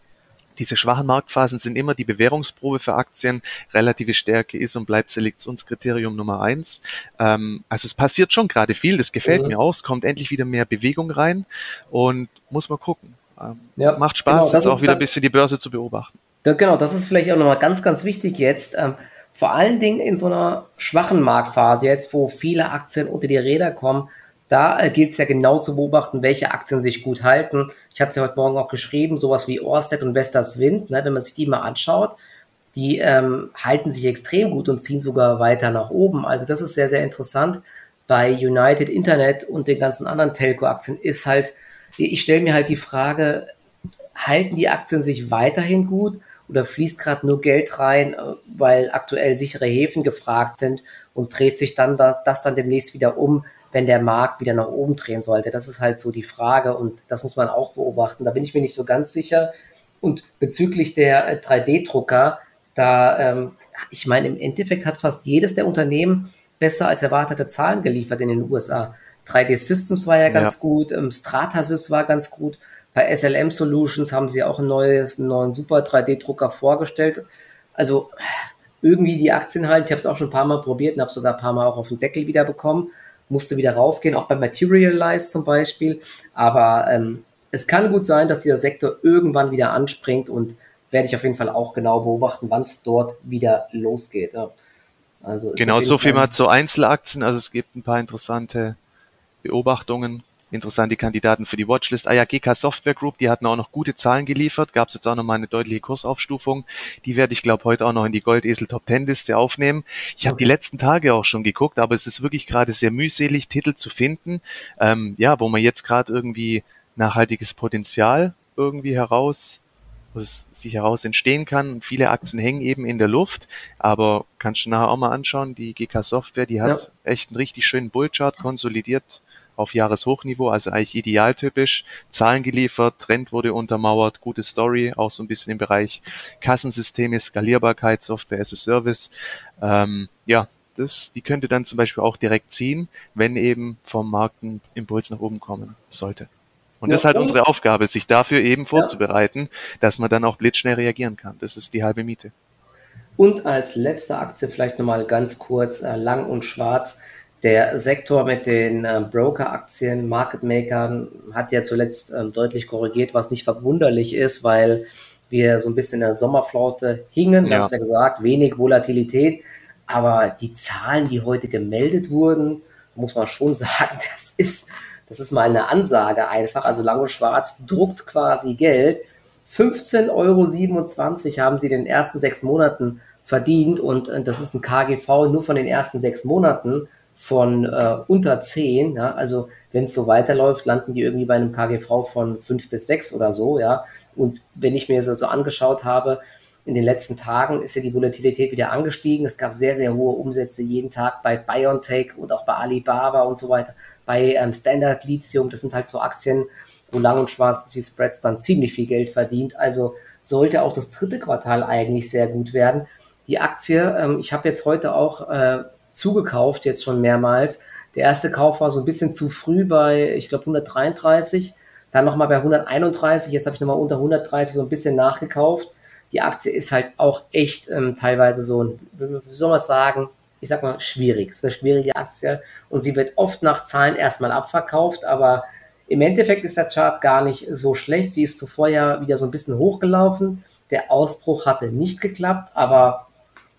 Speaker 2: diese schwachen Marktphasen sind immer die Bewährungsprobe für Aktien. Relative Stärke ist und bleibt Selektionskriterium Nummer eins. Ähm, also es passiert schon gerade viel, das gefällt mhm. mir auch. Es kommt endlich wieder mehr Bewegung rein und muss man gucken. Ähm, ja, macht Spaß, genau, jetzt auch wieder ein bisschen die Börse zu beobachten.
Speaker 1: genau, das ist vielleicht auch nochmal ganz, ganz wichtig jetzt. Ähm, vor allen Dingen in so einer schwachen Marktphase, jetzt wo viele Aktien unter die Räder kommen, da äh, gilt es ja genau zu beobachten, welche Aktien sich gut halten. Ich hatte es ja heute Morgen auch geschrieben, sowas wie Orsted und Vestas Wind, ne, wenn man sich die mal anschaut, die ähm, halten sich extrem gut und ziehen sogar weiter nach oben. Also das ist sehr, sehr interessant. Bei United Internet und den ganzen anderen Telco-Aktien ist halt, ich stelle mir halt die Frage, halten die Aktien sich weiterhin gut oder fließt gerade nur Geld rein, äh, weil aktuell sichere Häfen gefragt sind und dreht sich dann das, das dann demnächst wieder um, wenn der Markt wieder nach oben drehen sollte. Das ist halt so die Frage und das muss man auch beobachten. Da bin ich mir nicht so ganz sicher. Und bezüglich der 3D-Drucker, äh, da, ähm, ich meine, im Endeffekt hat fast jedes der Unternehmen besser als erwartete Zahlen geliefert in den USA. 3D Systems war ja ganz ja. gut, ähm, Stratasys war ganz gut. Bei SLM Solutions haben sie auch ein neues, einen neuen super 3D-Drucker vorgestellt. Also irgendwie die Aktien halt, ich habe es auch schon ein paar Mal probiert und habe sogar ein paar Mal auch auf den Deckel wieder bekommen musste wieder rausgehen, auch bei Materialize zum Beispiel. Aber ähm, es kann gut sein, dass dieser Sektor irgendwann wieder anspringt und werde ich auf jeden Fall auch genau beobachten, wann es dort wieder losgeht. Ja.
Speaker 2: Also genau, so viel mal zu Einzelaktien. Also es gibt ein paar interessante Beobachtungen interessante Kandidaten für die Watchlist. Ah ja, GK Software Group, die hatten auch noch gute Zahlen geliefert. Gab es jetzt auch noch mal eine deutliche Kursaufstufung. Die werde ich, glaube heute auch noch in die Goldesel Top Ten Liste aufnehmen. Ich habe die letzten Tage auch schon geguckt, aber es ist wirklich gerade sehr mühselig, Titel zu finden, ähm, ja, wo man jetzt gerade irgendwie nachhaltiges Potenzial irgendwie heraus wo es sich heraus entstehen kann. Viele Aktien hängen eben in der Luft, aber kannst du nachher auch mal anschauen, die GK Software, die hat ja. echt einen richtig schönen Bullchart konsolidiert auf Jahreshochniveau, also eigentlich idealtypisch. Zahlen geliefert, Trend wurde untermauert, gute Story, auch so ein bisschen im Bereich Kassensysteme, Skalierbarkeit, Software as a Service. Ähm, ja, das, die könnte dann zum Beispiel auch direkt ziehen, wenn eben vom Markt ein Impuls nach oben kommen sollte. Und ja, das ist halt unsere Aufgabe, sich dafür eben vorzubereiten, ja. dass man dann auch blitzschnell reagieren kann. Das ist die halbe Miete.
Speaker 1: Und als letzte Aktie vielleicht nochmal ganz kurz, äh, lang und schwarz. Der Sektor mit den äh, Broker-Aktien, Market-Makern hat ja zuletzt ähm, deutlich korrigiert, was nicht verwunderlich ist, weil wir so ein bisschen in der Sommerflaute hingen. Wir ja. haben es ja gesagt, wenig Volatilität. Aber die Zahlen, die heute gemeldet wurden, muss man schon sagen, das ist, das ist mal eine Ansage einfach. Also Lang und Schwarz druckt quasi Geld. 15,27 Euro haben sie in den ersten sechs Monaten verdient und äh, das ist ein KGV nur von den ersten sechs Monaten von äh, unter 10. Ja? Also wenn es so weiterläuft, landen die irgendwie bei einem KGV von 5 bis 6 oder so. Ja? Und wenn ich mir so, so angeschaut habe, in den letzten Tagen ist ja die Volatilität wieder angestiegen. Es gab sehr, sehr hohe Umsätze jeden Tag bei BioNTech und auch bei Alibaba und so weiter. Bei ähm, Standard Lithium, das sind halt so Aktien, wo Lang und Schwarz die Spreads dann ziemlich viel Geld verdient. Also sollte auch das dritte Quartal eigentlich sehr gut werden. Die Aktie, ähm, ich habe jetzt heute auch äh, zugekauft, jetzt schon mehrmals. Der erste Kauf war so ein bisschen zu früh bei, ich glaube, 133, dann nochmal bei 131, jetzt habe ich nochmal unter 130 so ein bisschen nachgekauft. Die Aktie ist halt auch echt ähm, teilweise so, wie soll man sagen, ich sag mal, schwierig. Es ist eine schwierige Aktie und sie wird oft nach Zahlen erstmal abverkauft, aber im Endeffekt ist der Chart gar nicht so schlecht. Sie ist zuvor ja wieder so ein bisschen hochgelaufen. Der Ausbruch hatte nicht geklappt, aber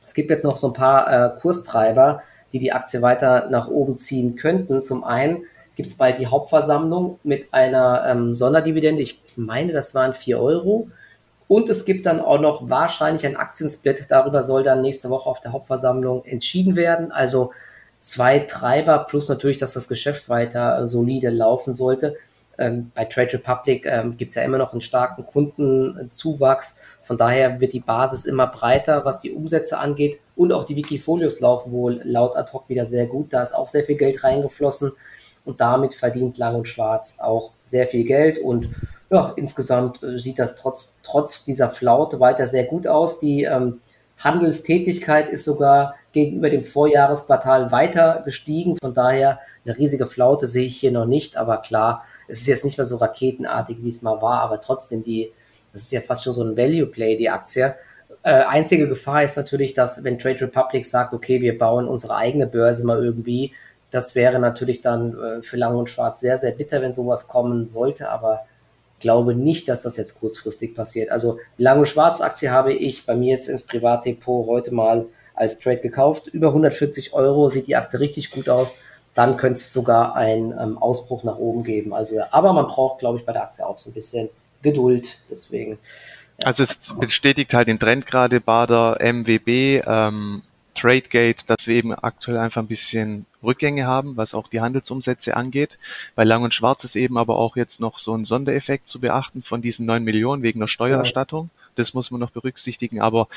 Speaker 1: es gibt jetzt noch so ein paar äh, Kurstreiber, die die Aktie weiter nach oben ziehen könnten. Zum einen gibt es bald die Hauptversammlung mit einer ähm, Sonderdividende. Ich meine, das waren 4 Euro. Und es gibt dann auch noch wahrscheinlich ein Aktiensplit. Darüber soll dann nächste Woche auf der Hauptversammlung entschieden werden. Also zwei Treiber plus natürlich, dass das Geschäft weiter äh, solide laufen sollte. Ähm, bei Trade Republic ähm, gibt es ja immer noch einen starken Kundenzuwachs. Von daher wird die Basis immer breiter, was die Umsätze angeht. Und auch die Wikifolios laufen wohl laut ad hoc wieder sehr gut. Da ist auch sehr viel Geld reingeflossen. Und damit verdient Lang und Schwarz auch sehr viel Geld. Und ja, insgesamt äh, sieht das trotz, trotz dieser Flaute weiter sehr gut aus. Die ähm, Handelstätigkeit ist sogar gegenüber dem Vorjahresquartal weiter gestiegen. Von daher eine riesige Flaute sehe ich hier noch nicht. Aber klar, es ist jetzt nicht mehr so raketenartig, wie es mal war. Aber trotzdem, die, das ist ja fast schon so ein Value Play, die Aktie. Äh, einzige Gefahr ist natürlich, dass wenn Trade Republic sagt, okay, wir bauen unsere eigene Börse mal irgendwie, das wäre natürlich dann äh, für Lang und Schwarz sehr, sehr bitter, wenn sowas kommen sollte. Aber glaube nicht, dass das jetzt kurzfristig passiert. Also Lang- und Schwarz-Aktie habe ich bei mir jetzt ins Privatdepot heute mal als Trade gekauft. Über 140 Euro sieht die Aktie richtig gut aus. Dann könnte es sogar einen ähm, Ausbruch nach oben geben. Also, aber man braucht, glaube ich, bei der Aktie auch so ein bisschen Geduld. Deswegen.
Speaker 2: Ja. Also es bestätigt halt den Trend gerade Bader MWB. Ähm, Tradegate, dass wir eben aktuell einfach ein bisschen Rückgänge haben, was auch die Handelsumsätze angeht. Bei Lang und Schwarz ist eben aber auch jetzt noch so ein Sondereffekt zu beachten von diesen neun Millionen wegen der Steuererstattung. Das muss man noch berücksichtigen. Aber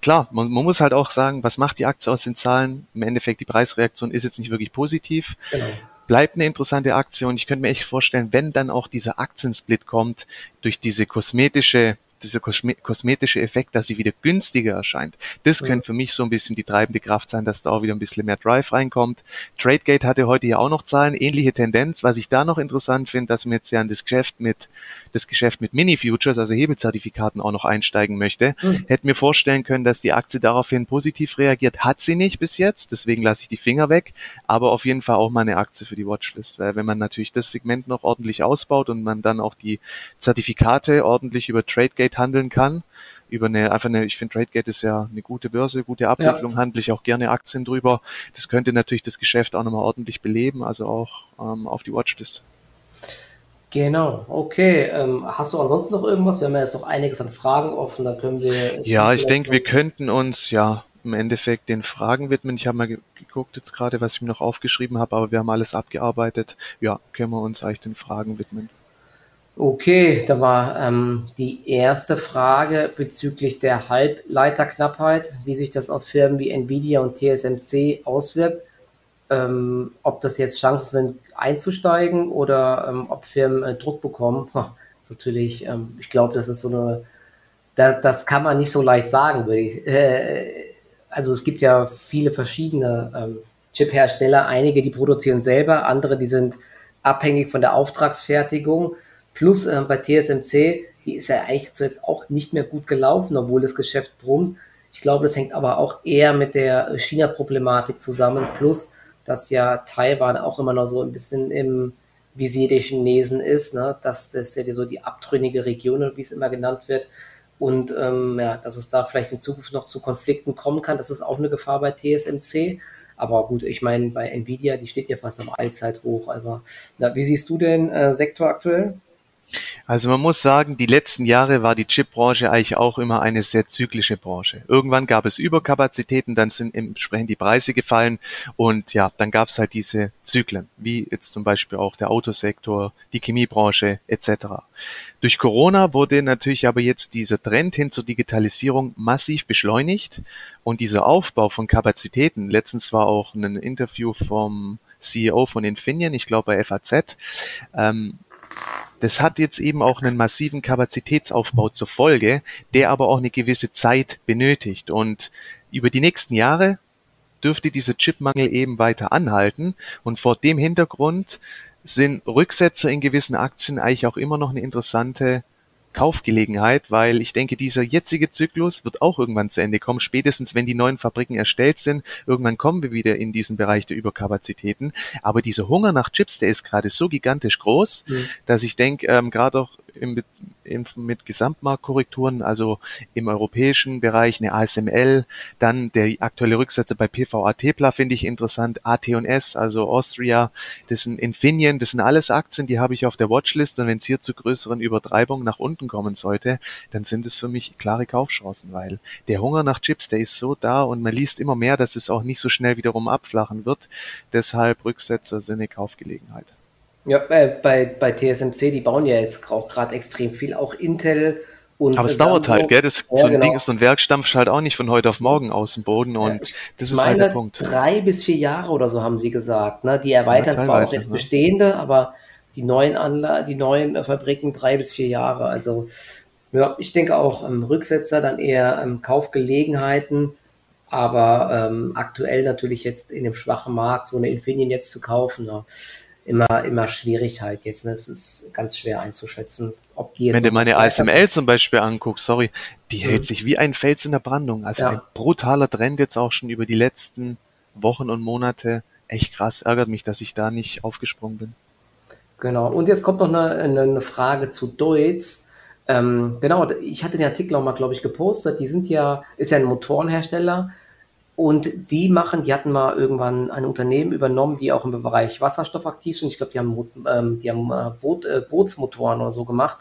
Speaker 2: klar, man, man, muss halt auch sagen, was macht die Aktie aus den Zahlen? Im Endeffekt, die Preisreaktion ist jetzt nicht wirklich positiv. Genau. Bleibt eine interessante Aktie und ich könnte mir echt vorstellen, wenn dann auch dieser Aktiensplit kommt, durch diese kosmetische dieser kosmetische Effekt, dass sie wieder günstiger erscheint. Das ja. könnte für mich so ein bisschen die treibende Kraft sein, dass da auch wieder ein bisschen mehr Drive reinkommt. Tradegate hatte heute ja auch noch Zahlen, ähnliche Tendenz. Was ich da noch interessant finde, dass man jetzt ja in das Geschäft mit das Geschäft mit Mini-Futures, also Hebelzertifikaten, auch noch einsteigen möchte. Mhm. Hätte mir vorstellen können, dass die Aktie daraufhin positiv reagiert. Hat sie nicht bis jetzt, deswegen lasse ich die Finger weg. Aber auf jeden Fall auch mal eine Aktie für die Watchlist, weil wenn man natürlich das Segment noch ordentlich ausbaut und man dann auch die Zertifikate ordentlich über Tradegate handeln kann, über eine, einfach eine, ich finde Tradegate ist ja eine gute Börse, gute Abwicklung, ja. handle ich auch gerne Aktien drüber. Das könnte natürlich das Geschäft auch nochmal ordentlich beleben, also auch ähm, auf die Watchlist.
Speaker 1: Genau, okay. Ähm, hast du ansonsten noch irgendwas? Wir haben ja jetzt noch einiges an Fragen offen, da können wir.
Speaker 2: Ja, ich denke, wir könnten uns ja im Endeffekt den Fragen widmen. Ich habe mal geguckt jetzt gerade, was ich mir noch aufgeschrieben habe, aber wir haben alles abgearbeitet. Ja, können wir uns eigentlich den Fragen widmen.
Speaker 1: Okay, da war ähm, die erste Frage bezüglich der Halbleiterknappheit, wie sich das auf Firmen wie Nvidia und TSMC auswirkt ähm, ob das jetzt Chancen sind, einzusteigen oder ähm, ob Firmen äh, Druck bekommen. Natürlich, ähm, ich glaube, das ist so eine, da, das kann man nicht so leicht sagen, würde ich. Äh, also es gibt ja viele verschiedene ähm, Chip-Hersteller, einige, die produzieren selber, andere, die sind abhängig von der Auftragsfertigung. Plus äh, bei TSMC, die ist ja eigentlich zuletzt auch nicht mehr gut gelaufen, obwohl das Geschäft brummt. Ich glaube, das hängt aber auch eher mit der China-Problematik zusammen. Plus, dass ja Taiwan auch immer noch so ein bisschen im Visier der Chinesen ist, ne? dass das ja so die abtrünnige Region, wie es immer genannt wird, und ähm, ja, dass es da vielleicht in Zukunft noch zu Konflikten kommen kann. Das ist auch eine Gefahr bei TSMC. Aber gut, ich meine, bei Nvidia, die steht ja fast am Allzeithoch. Also, na, wie siehst du den äh, Sektor aktuell?
Speaker 2: Also man muss sagen, die letzten Jahre war die Chipbranche eigentlich auch immer eine sehr zyklische Branche. Irgendwann gab es Überkapazitäten, dann sind entsprechend die Preise gefallen und ja, dann gab es halt diese Zyklen, wie jetzt zum Beispiel auch der Autosektor, die Chemiebranche etc. Durch Corona wurde natürlich aber jetzt dieser Trend hin zur Digitalisierung massiv beschleunigt und dieser Aufbau von Kapazitäten, letztens war auch ein Interview vom CEO von Infineon, ich glaube bei FAZ, ähm, das hat jetzt eben auch einen massiven Kapazitätsaufbau zur Folge, der aber auch eine gewisse Zeit benötigt. Und über die nächsten Jahre dürfte dieser Chipmangel eben weiter anhalten. Und vor dem Hintergrund sind Rücksetzer in gewissen Aktien eigentlich auch immer noch eine interessante Kaufgelegenheit, weil ich denke, dieser jetzige Zyklus wird auch irgendwann zu Ende kommen. Spätestens, wenn die neuen Fabriken erstellt sind, irgendwann kommen wir wieder in diesen Bereich der Überkapazitäten. Aber dieser Hunger nach Chips, der ist gerade so gigantisch groß, mhm. dass ich denke, ähm, gerade auch im, im, mit Gesamtmarktkorrekturen, also im europäischen Bereich eine ASML, dann der aktuelle Rücksetzer bei PVA Tepla finde ich interessant, AT&S, also Austria, das sind Infineon, das sind alles Aktien, die habe ich auf der Watchlist und wenn es hier zu größeren Übertreibungen nach unten kommen sollte, dann sind es für mich klare Kaufchancen, weil der Hunger nach Chips, der ist so da und man liest immer mehr, dass es auch nicht so schnell wiederum abflachen wird. Deshalb Rücksetzer sind eine Kaufgelegenheit.
Speaker 1: Ja, bei, bei, bei TSMC, die bauen ja jetzt auch gerade extrem viel, auch Intel und.
Speaker 2: Aber es dauert halt, gell? Das, ja, so ein genau. Ding ist so ein Werk stampft halt auch nicht von heute auf morgen aus dem Boden und ja, das ist halt der Punkt.
Speaker 1: Drei bis vier Jahre oder so haben sie gesagt. Ne? Die erweitern ja, zwar auch jetzt ne? bestehende, aber die neuen Anla die neuen Fabriken drei bis vier Jahre. Also ja, ich denke auch ähm, Rücksetzer, dann eher ähm, Kaufgelegenheiten. Aber ähm, aktuell natürlich jetzt in dem schwachen Markt so eine Infineon jetzt zu kaufen. Ja immer, immer Schwierig halt jetzt. Ne? Es ist ganz schwer einzuschätzen, ob die
Speaker 2: jetzt. Wenn du meine ASML zum Beispiel anguckst, sorry, die mhm. hält sich wie ein Fels in der Brandung. Also ja. ein brutaler Trend jetzt auch schon über die letzten Wochen und Monate. Echt krass, ärgert mich, dass ich da nicht aufgesprungen bin.
Speaker 1: Genau. Und jetzt kommt noch eine, eine Frage zu Deutz. Ähm, genau, ich hatte den Artikel auch mal, glaube ich, gepostet. Die sind ja, ist ja ein Motorenhersteller und die machen, die hatten mal irgendwann ein Unternehmen übernommen, die auch im Bereich Wasserstoff aktiv sind. Ich glaube, die haben, ähm, die haben äh, Boot, äh, Bootsmotoren oder so gemacht.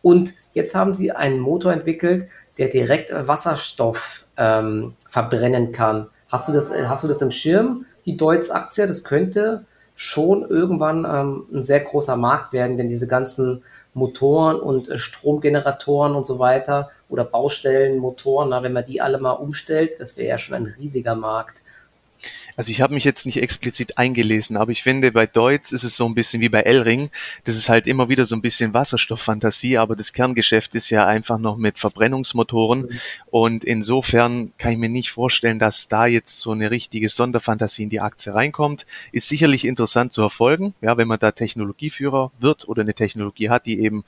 Speaker 1: Und jetzt haben sie einen Motor entwickelt, der direkt Wasserstoff ähm, verbrennen kann. Hast du, das, äh, hast du das im Schirm, die Deutz-Aktie? Das könnte schon irgendwann ähm, ein sehr großer Markt werden, denn diese ganzen Motoren und äh, Stromgeneratoren und so weiter oder Baustellen, Motoren, na, wenn man die alle mal umstellt, das wäre ja schon ein riesiger Markt.
Speaker 2: Also ich habe mich jetzt nicht explizit eingelesen, aber ich finde, bei Deutz ist es so ein bisschen wie bei Elring. Das ist halt immer wieder so ein bisschen Wasserstofffantasie, aber das Kerngeschäft ist ja einfach noch mit Verbrennungsmotoren. Mhm. Und insofern kann ich mir nicht vorstellen, dass da jetzt so eine richtige Sonderfantasie in die Aktie reinkommt. Ist sicherlich interessant zu verfolgen, ja, wenn man da Technologieführer wird oder eine Technologie hat, die eben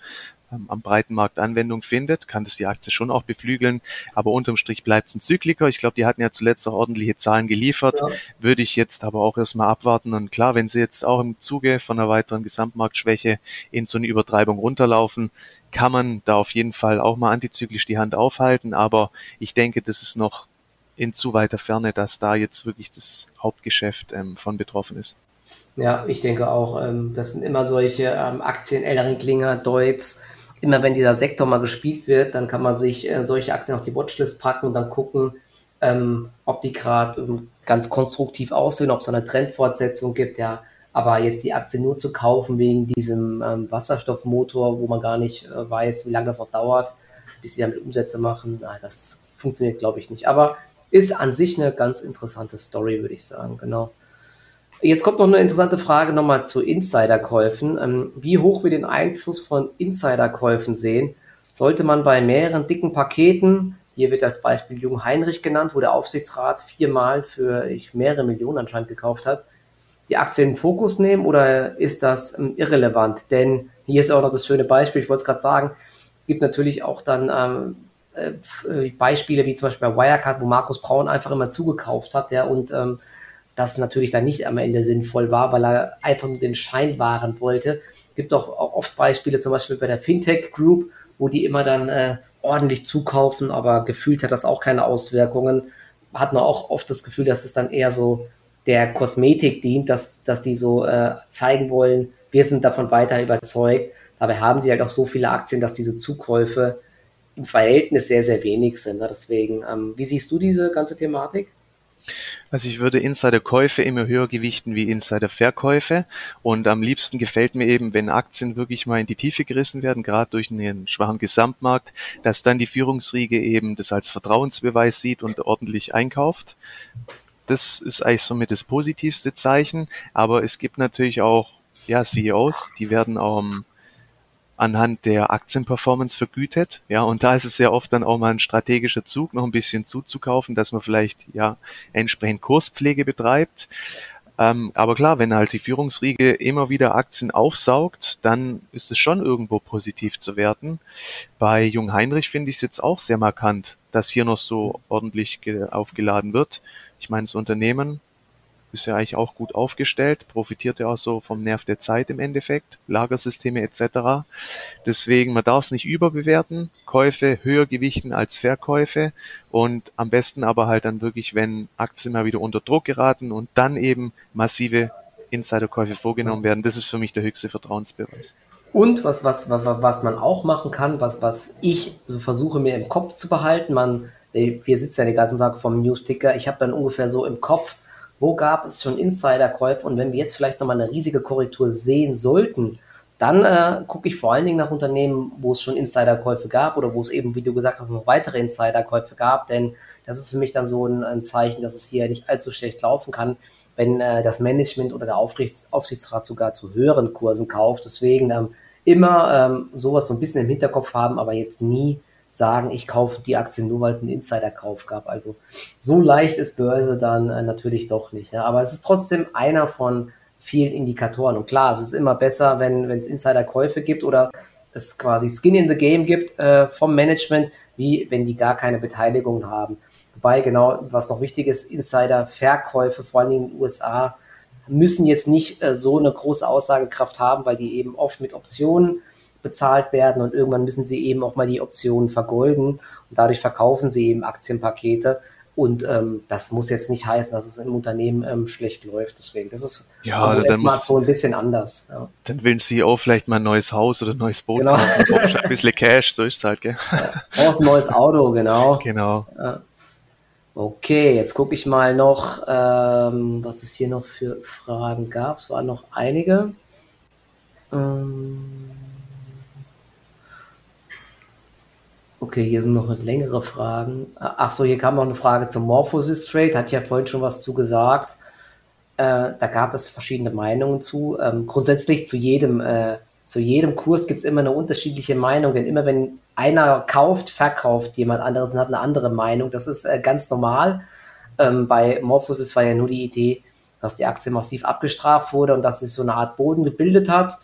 Speaker 2: am breiten Markt Anwendung findet, kann das die Aktie schon auch beflügeln. Aber unterm Strich bleibt es ein Zykliker. Ich glaube, die hatten ja zuletzt auch ordentliche Zahlen geliefert. Ja. Würde ich jetzt aber auch erstmal abwarten. Und klar, wenn sie jetzt auch im Zuge von einer weiteren Gesamtmarktschwäche in so eine Übertreibung runterlaufen, kann man da auf jeden Fall auch mal antizyklisch die Hand aufhalten. Aber ich denke, das ist noch in zu weiter Ferne, dass da jetzt wirklich das Hauptgeschäft ähm, von betroffen ist.
Speaker 1: Ja, ich denke auch, ähm, das sind immer solche ähm, Aktien, Klinger, Deutz, immer wenn dieser Sektor mal gespielt wird, dann kann man sich äh, solche Aktien auf die Watchlist packen und dann gucken, ähm, ob die gerade ähm, ganz konstruktiv aussehen, ob es eine Trendfortsetzung gibt, ja. Aber jetzt die Aktie nur zu kaufen wegen diesem ähm, Wasserstoffmotor, wo man gar nicht äh, weiß, wie lange das noch dauert, bis sie damit Umsätze machen, na, das funktioniert, glaube ich, nicht. Aber ist an sich eine ganz interessante Story, würde ich sagen, genau. Jetzt kommt noch eine interessante Frage nochmal zu Insiderkäufen. Ähm, wie hoch wir den Einfluss von Insiderkäufen sehen, sollte man bei mehreren dicken Paketen, hier wird als Beispiel Jung Heinrich genannt, wo der Aufsichtsrat viermal für ich, mehrere Millionen anscheinend gekauft hat, die Aktie in den Fokus nehmen oder ist das ähm, irrelevant? Denn hier ist auch noch das schöne Beispiel, ich wollte es gerade sagen, es gibt natürlich auch dann ähm, äh, Beispiele wie zum Beispiel bei Wirecard, wo Markus Braun einfach immer zugekauft hat, ja, und ähm, das natürlich dann nicht am Ende sinnvoll war, weil er einfach nur den Schein wahren wollte. Es gibt auch oft Beispiele, zum Beispiel bei der Fintech Group, wo die immer dann äh, ordentlich zukaufen, aber gefühlt hat das auch keine Auswirkungen. Hat man auch oft das Gefühl, dass es dann eher so der Kosmetik dient, dass, dass die so äh, zeigen wollen, wir sind davon weiter überzeugt. Dabei haben sie halt auch so viele Aktien, dass diese Zukäufe im Verhältnis sehr, sehr wenig sind. Ne? Deswegen, ähm, wie siehst du diese ganze Thematik?
Speaker 2: Also ich würde Insiderkäufe immer höher gewichten wie Insiderverkäufe und am liebsten gefällt mir eben, wenn Aktien wirklich mal in die Tiefe gerissen werden, gerade durch einen schwachen Gesamtmarkt, dass dann die Führungsriege eben das als Vertrauensbeweis sieht und ordentlich einkauft. Das ist eigentlich somit das positivste Zeichen, aber es gibt natürlich auch ja, CEOs, die werden auch anhand der Aktienperformance vergütet. Ja, und da ist es sehr oft dann auch mal ein strategischer Zug, noch ein bisschen zuzukaufen, dass man vielleicht ja entsprechend Kurspflege betreibt. Ähm, aber klar, wenn halt die Führungsriege immer wieder Aktien aufsaugt, dann ist es schon irgendwo positiv zu werten. Bei Jung Heinrich finde ich es jetzt auch sehr markant, dass hier noch so ordentlich aufgeladen wird. Ich meine, das Unternehmen ist ja eigentlich auch gut aufgestellt, profitiert ja auch so vom Nerv der Zeit im Endeffekt, Lagersysteme etc. Deswegen, man darf es nicht überbewerten, Käufe höher gewichten als Verkäufe und am besten aber halt dann wirklich, wenn Aktien mal wieder unter Druck geraten und dann eben massive Insiderkäufe vorgenommen werden. Das ist für mich der höchste Vertrauensbeweis.
Speaker 1: Und was, was, was, was man auch machen kann, was, was ich so versuche mir im Kopf zu behalten, man, wir sitzen ja den ganzen Tag vom Newsticker, ich habe dann ungefähr so im Kopf, wo gab es schon Insiderkäufe und wenn wir jetzt vielleicht nochmal eine riesige Korrektur sehen sollten, dann äh, gucke ich vor allen Dingen nach Unternehmen, wo es schon Insiderkäufe gab oder wo es eben, wie du gesagt hast, noch weitere Insiderkäufe gab, denn das ist für mich dann so ein, ein Zeichen, dass es hier nicht allzu schlecht laufen kann, wenn äh, das Management oder der Aufsichts Aufsichtsrat sogar zu höheren Kursen kauft. Deswegen ähm, immer ähm, sowas so ein bisschen im Hinterkopf haben, aber jetzt nie sagen, ich kaufe die Aktien nur, weil es einen Insiderkauf gab. Also so leicht ist Börse dann äh, natürlich doch nicht. Ja. Aber es ist trotzdem einer von vielen Indikatoren. Und klar, es ist immer besser, wenn es Insiderkäufe gibt oder es quasi Skin in the Game gibt äh, vom Management, wie wenn die gar keine Beteiligung haben. Wobei genau, was noch wichtig ist, Insiderverkäufe, vor allem in den USA, müssen jetzt nicht äh, so eine große Aussagekraft haben, weil die eben oft mit Optionen bezahlt werden und irgendwann müssen sie eben auch mal die Optionen vergolden und dadurch verkaufen sie eben Aktienpakete. Und ähm, das muss jetzt nicht heißen, dass es im Unternehmen ähm, schlecht läuft. Deswegen, das ist
Speaker 2: ja, dann muss,
Speaker 1: so ein bisschen anders.
Speaker 2: Ja. Dann will ein CEO vielleicht mal ein neues Haus oder ein neues Boot genau. kaufen, ein bisschen Cash, so ist es halt, gell?
Speaker 1: Ja, brauchst ein neues Auto, genau.
Speaker 2: Genau.
Speaker 1: Ja. Okay, jetzt gucke ich mal noch, ähm, was es hier noch für Fragen gab. Es waren noch einige. Ähm, Okay, hier sind noch längere Fragen. Ach so, hier kam noch eine Frage zum Morphosis Trade. Hat ja vorhin schon was zu gesagt. Äh, da gab es verschiedene Meinungen zu. Ähm, grundsätzlich zu jedem, äh, zu jedem Kurs gibt es immer eine unterschiedliche Meinung, denn immer wenn einer kauft, verkauft jemand anderes und hat eine andere Meinung. Das ist äh, ganz normal. Ähm, bei Morphosis war ja nur die Idee, dass die Aktie massiv abgestraft wurde und dass sich so eine Art Boden gebildet hat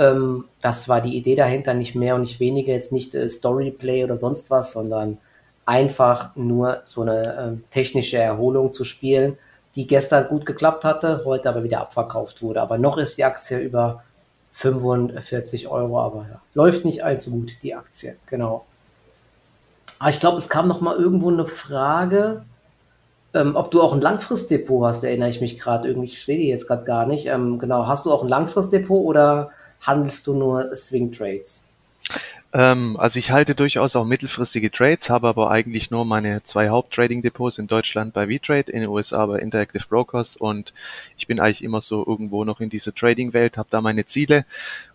Speaker 1: ähm, das war die Idee dahinter, nicht mehr und nicht weniger, jetzt nicht äh, Storyplay oder sonst was, sondern einfach nur so eine äh, technische Erholung zu spielen, die gestern gut geklappt hatte, heute aber wieder abverkauft wurde. Aber noch ist die Aktie über 45 Euro, aber ja, läuft nicht allzu gut, die Aktie, genau. Aber ich glaube, es kam noch mal irgendwo eine Frage, ähm, ob du auch ein Langfristdepot hast, erinnere ich mich gerade irgendwie. Ich sehe die jetzt gerade gar nicht. Ähm, genau, hast du auch ein Langfristdepot oder handelst du nur Swing Trades?
Speaker 2: Ähm, also ich halte durchaus auch mittelfristige Trades, habe aber eigentlich nur meine zwei Haupt-Trading-Depots in Deutschland bei VTrade, in den USA bei Interactive Brokers und ich bin eigentlich immer so irgendwo noch in dieser Trading-Welt, habe da meine Ziele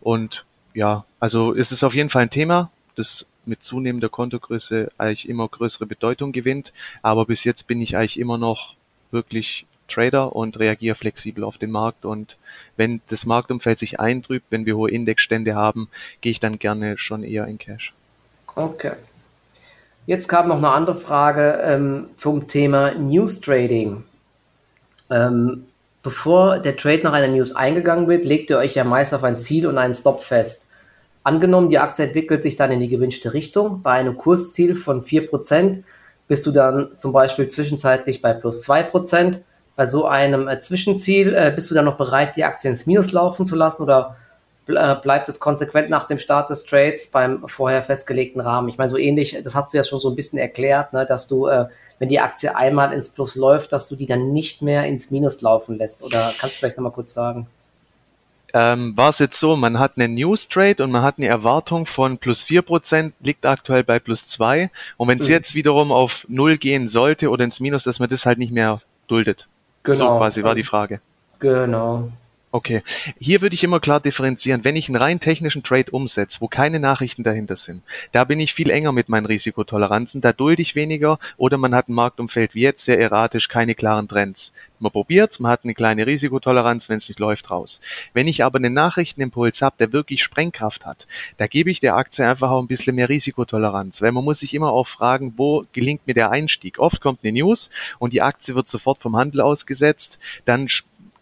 Speaker 2: und ja, also ist es auf jeden Fall ein Thema, das mit zunehmender Kontogröße eigentlich immer größere Bedeutung gewinnt, aber bis jetzt bin ich eigentlich immer noch wirklich Trader und reagiere flexibel auf den Markt. Und wenn das Marktumfeld sich eintrübt, wenn wir hohe Indexstände haben, gehe ich dann gerne schon eher in Cash.
Speaker 1: Okay. Jetzt kam noch eine andere Frage ähm, zum Thema News Trading. Ähm, bevor der Trade nach einer News eingegangen wird, legt ihr euch ja meist auf ein Ziel und einen Stop fest. Angenommen, die Aktie entwickelt sich dann in die gewünschte Richtung. Bei einem Kursziel von 4% bist du dann zum Beispiel zwischenzeitlich bei plus 2% bei so einem äh, Zwischenziel, äh, bist du dann noch bereit, die Aktie ins Minus laufen zu lassen oder äh, bleibt es konsequent nach dem Start des Trades beim vorher festgelegten Rahmen? Ich meine, so ähnlich, das hast du ja schon so ein bisschen erklärt, ne, dass du, äh, wenn die Aktie einmal ins Plus läuft, dass du die dann nicht mehr ins Minus laufen lässt. Oder kannst du vielleicht nochmal kurz sagen?
Speaker 2: ähm, war es jetzt so, man hat einen News Trade und man hat eine Erwartung von plus vier Prozent, liegt aktuell bei plus zwei. Und wenn es mhm. jetzt wiederum auf null gehen sollte oder ins Minus, dass man das halt nicht mehr duldet. Genau. So quasi war die Frage.
Speaker 1: Genau.
Speaker 2: Okay, hier würde ich immer klar differenzieren. Wenn ich einen rein technischen Trade umsetze, wo keine Nachrichten dahinter sind, da bin ich viel enger mit meinen Risikotoleranzen, da dulde ich weniger oder man hat ein Marktumfeld wie jetzt sehr erratisch, keine klaren Trends. Man probiert's, man hat eine kleine Risikotoleranz, wenn es nicht läuft, raus. Wenn ich aber einen Nachrichtenimpuls habe, der wirklich Sprengkraft hat, da gebe ich der Aktie einfach auch ein bisschen mehr Risikotoleranz, weil man muss sich immer auch fragen, wo gelingt mir der Einstieg? Oft kommt eine News und die Aktie wird sofort vom Handel ausgesetzt, dann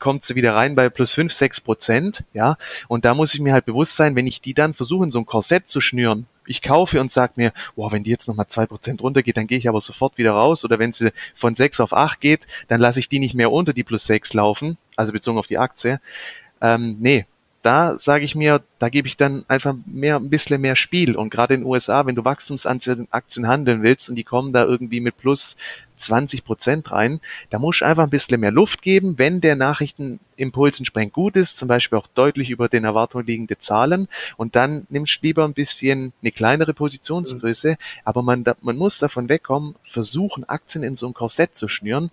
Speaker 2: kommt sie wieder rein bei plus fünf, sechs Prozent, ja. Und da muss ich mir halt bewusst sein, wenn ich die dann versuche, in so ein Korsett zu schnüren, ich kaufe und sage mir, wow, wenn die jetzt nochmal zwei Prozent runtergeht, dann gehe ich aber sofort wieder raus. Oder wenn sie von sechs auf acht geht, dann lasse ich die nicht mehr unter die plus sechs laufen, also bezogen auf die Aktie. Ähm, nee, da sage ich mir, da gebe ich dann einfach mehr, ein bisschen mehr Spiel. Und gerade in den USA, wenn du Wachstumsaktien handeln willst und die kommen da irgendwie mit plus 20 Prozent rein. Da muss ich einfach ein bisschen mehr Luft geben, wenn der Nachrichtenimpuls entsprechend gut ist, zum Beispiel auch deutlich über den Erwartungen liegende Zahlen. Und dann nimmst du lieber ein bisschen eine kleinere Positionsgröße. Mhm. Aber man, man muss davon wegkommen, versuchen, Aktien in so ein Korsett zu schnüren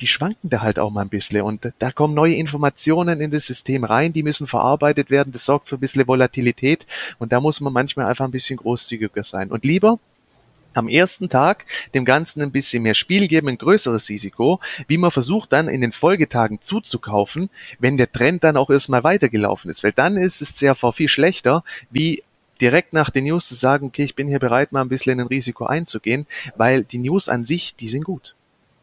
Speaker 2: die schwanken da halt auch mal ein bisschen und da kommen neue Informationen in das System rein, die müssen verarbeitet werden, das sorgt für ein bisschen Volatilität und da muss man manchmal einfach ein bisschen großzügiger sein und lieber am ersten Tag dem Ganzen ein bisschen mehr Spiel geben, ein größeres Risiko, wie man versucht dann in den Folgetagen zuzukaufen, wenn der Trend dann auch erstmal weitergelaufen ist. Weil dann ist es CRV viel schlechter, wie direkt nach den News zu sagen, okay, ich bin hier bereit, mal ein bisschen in ein Risiko einzugehen, weil die News an sich, die sind gut.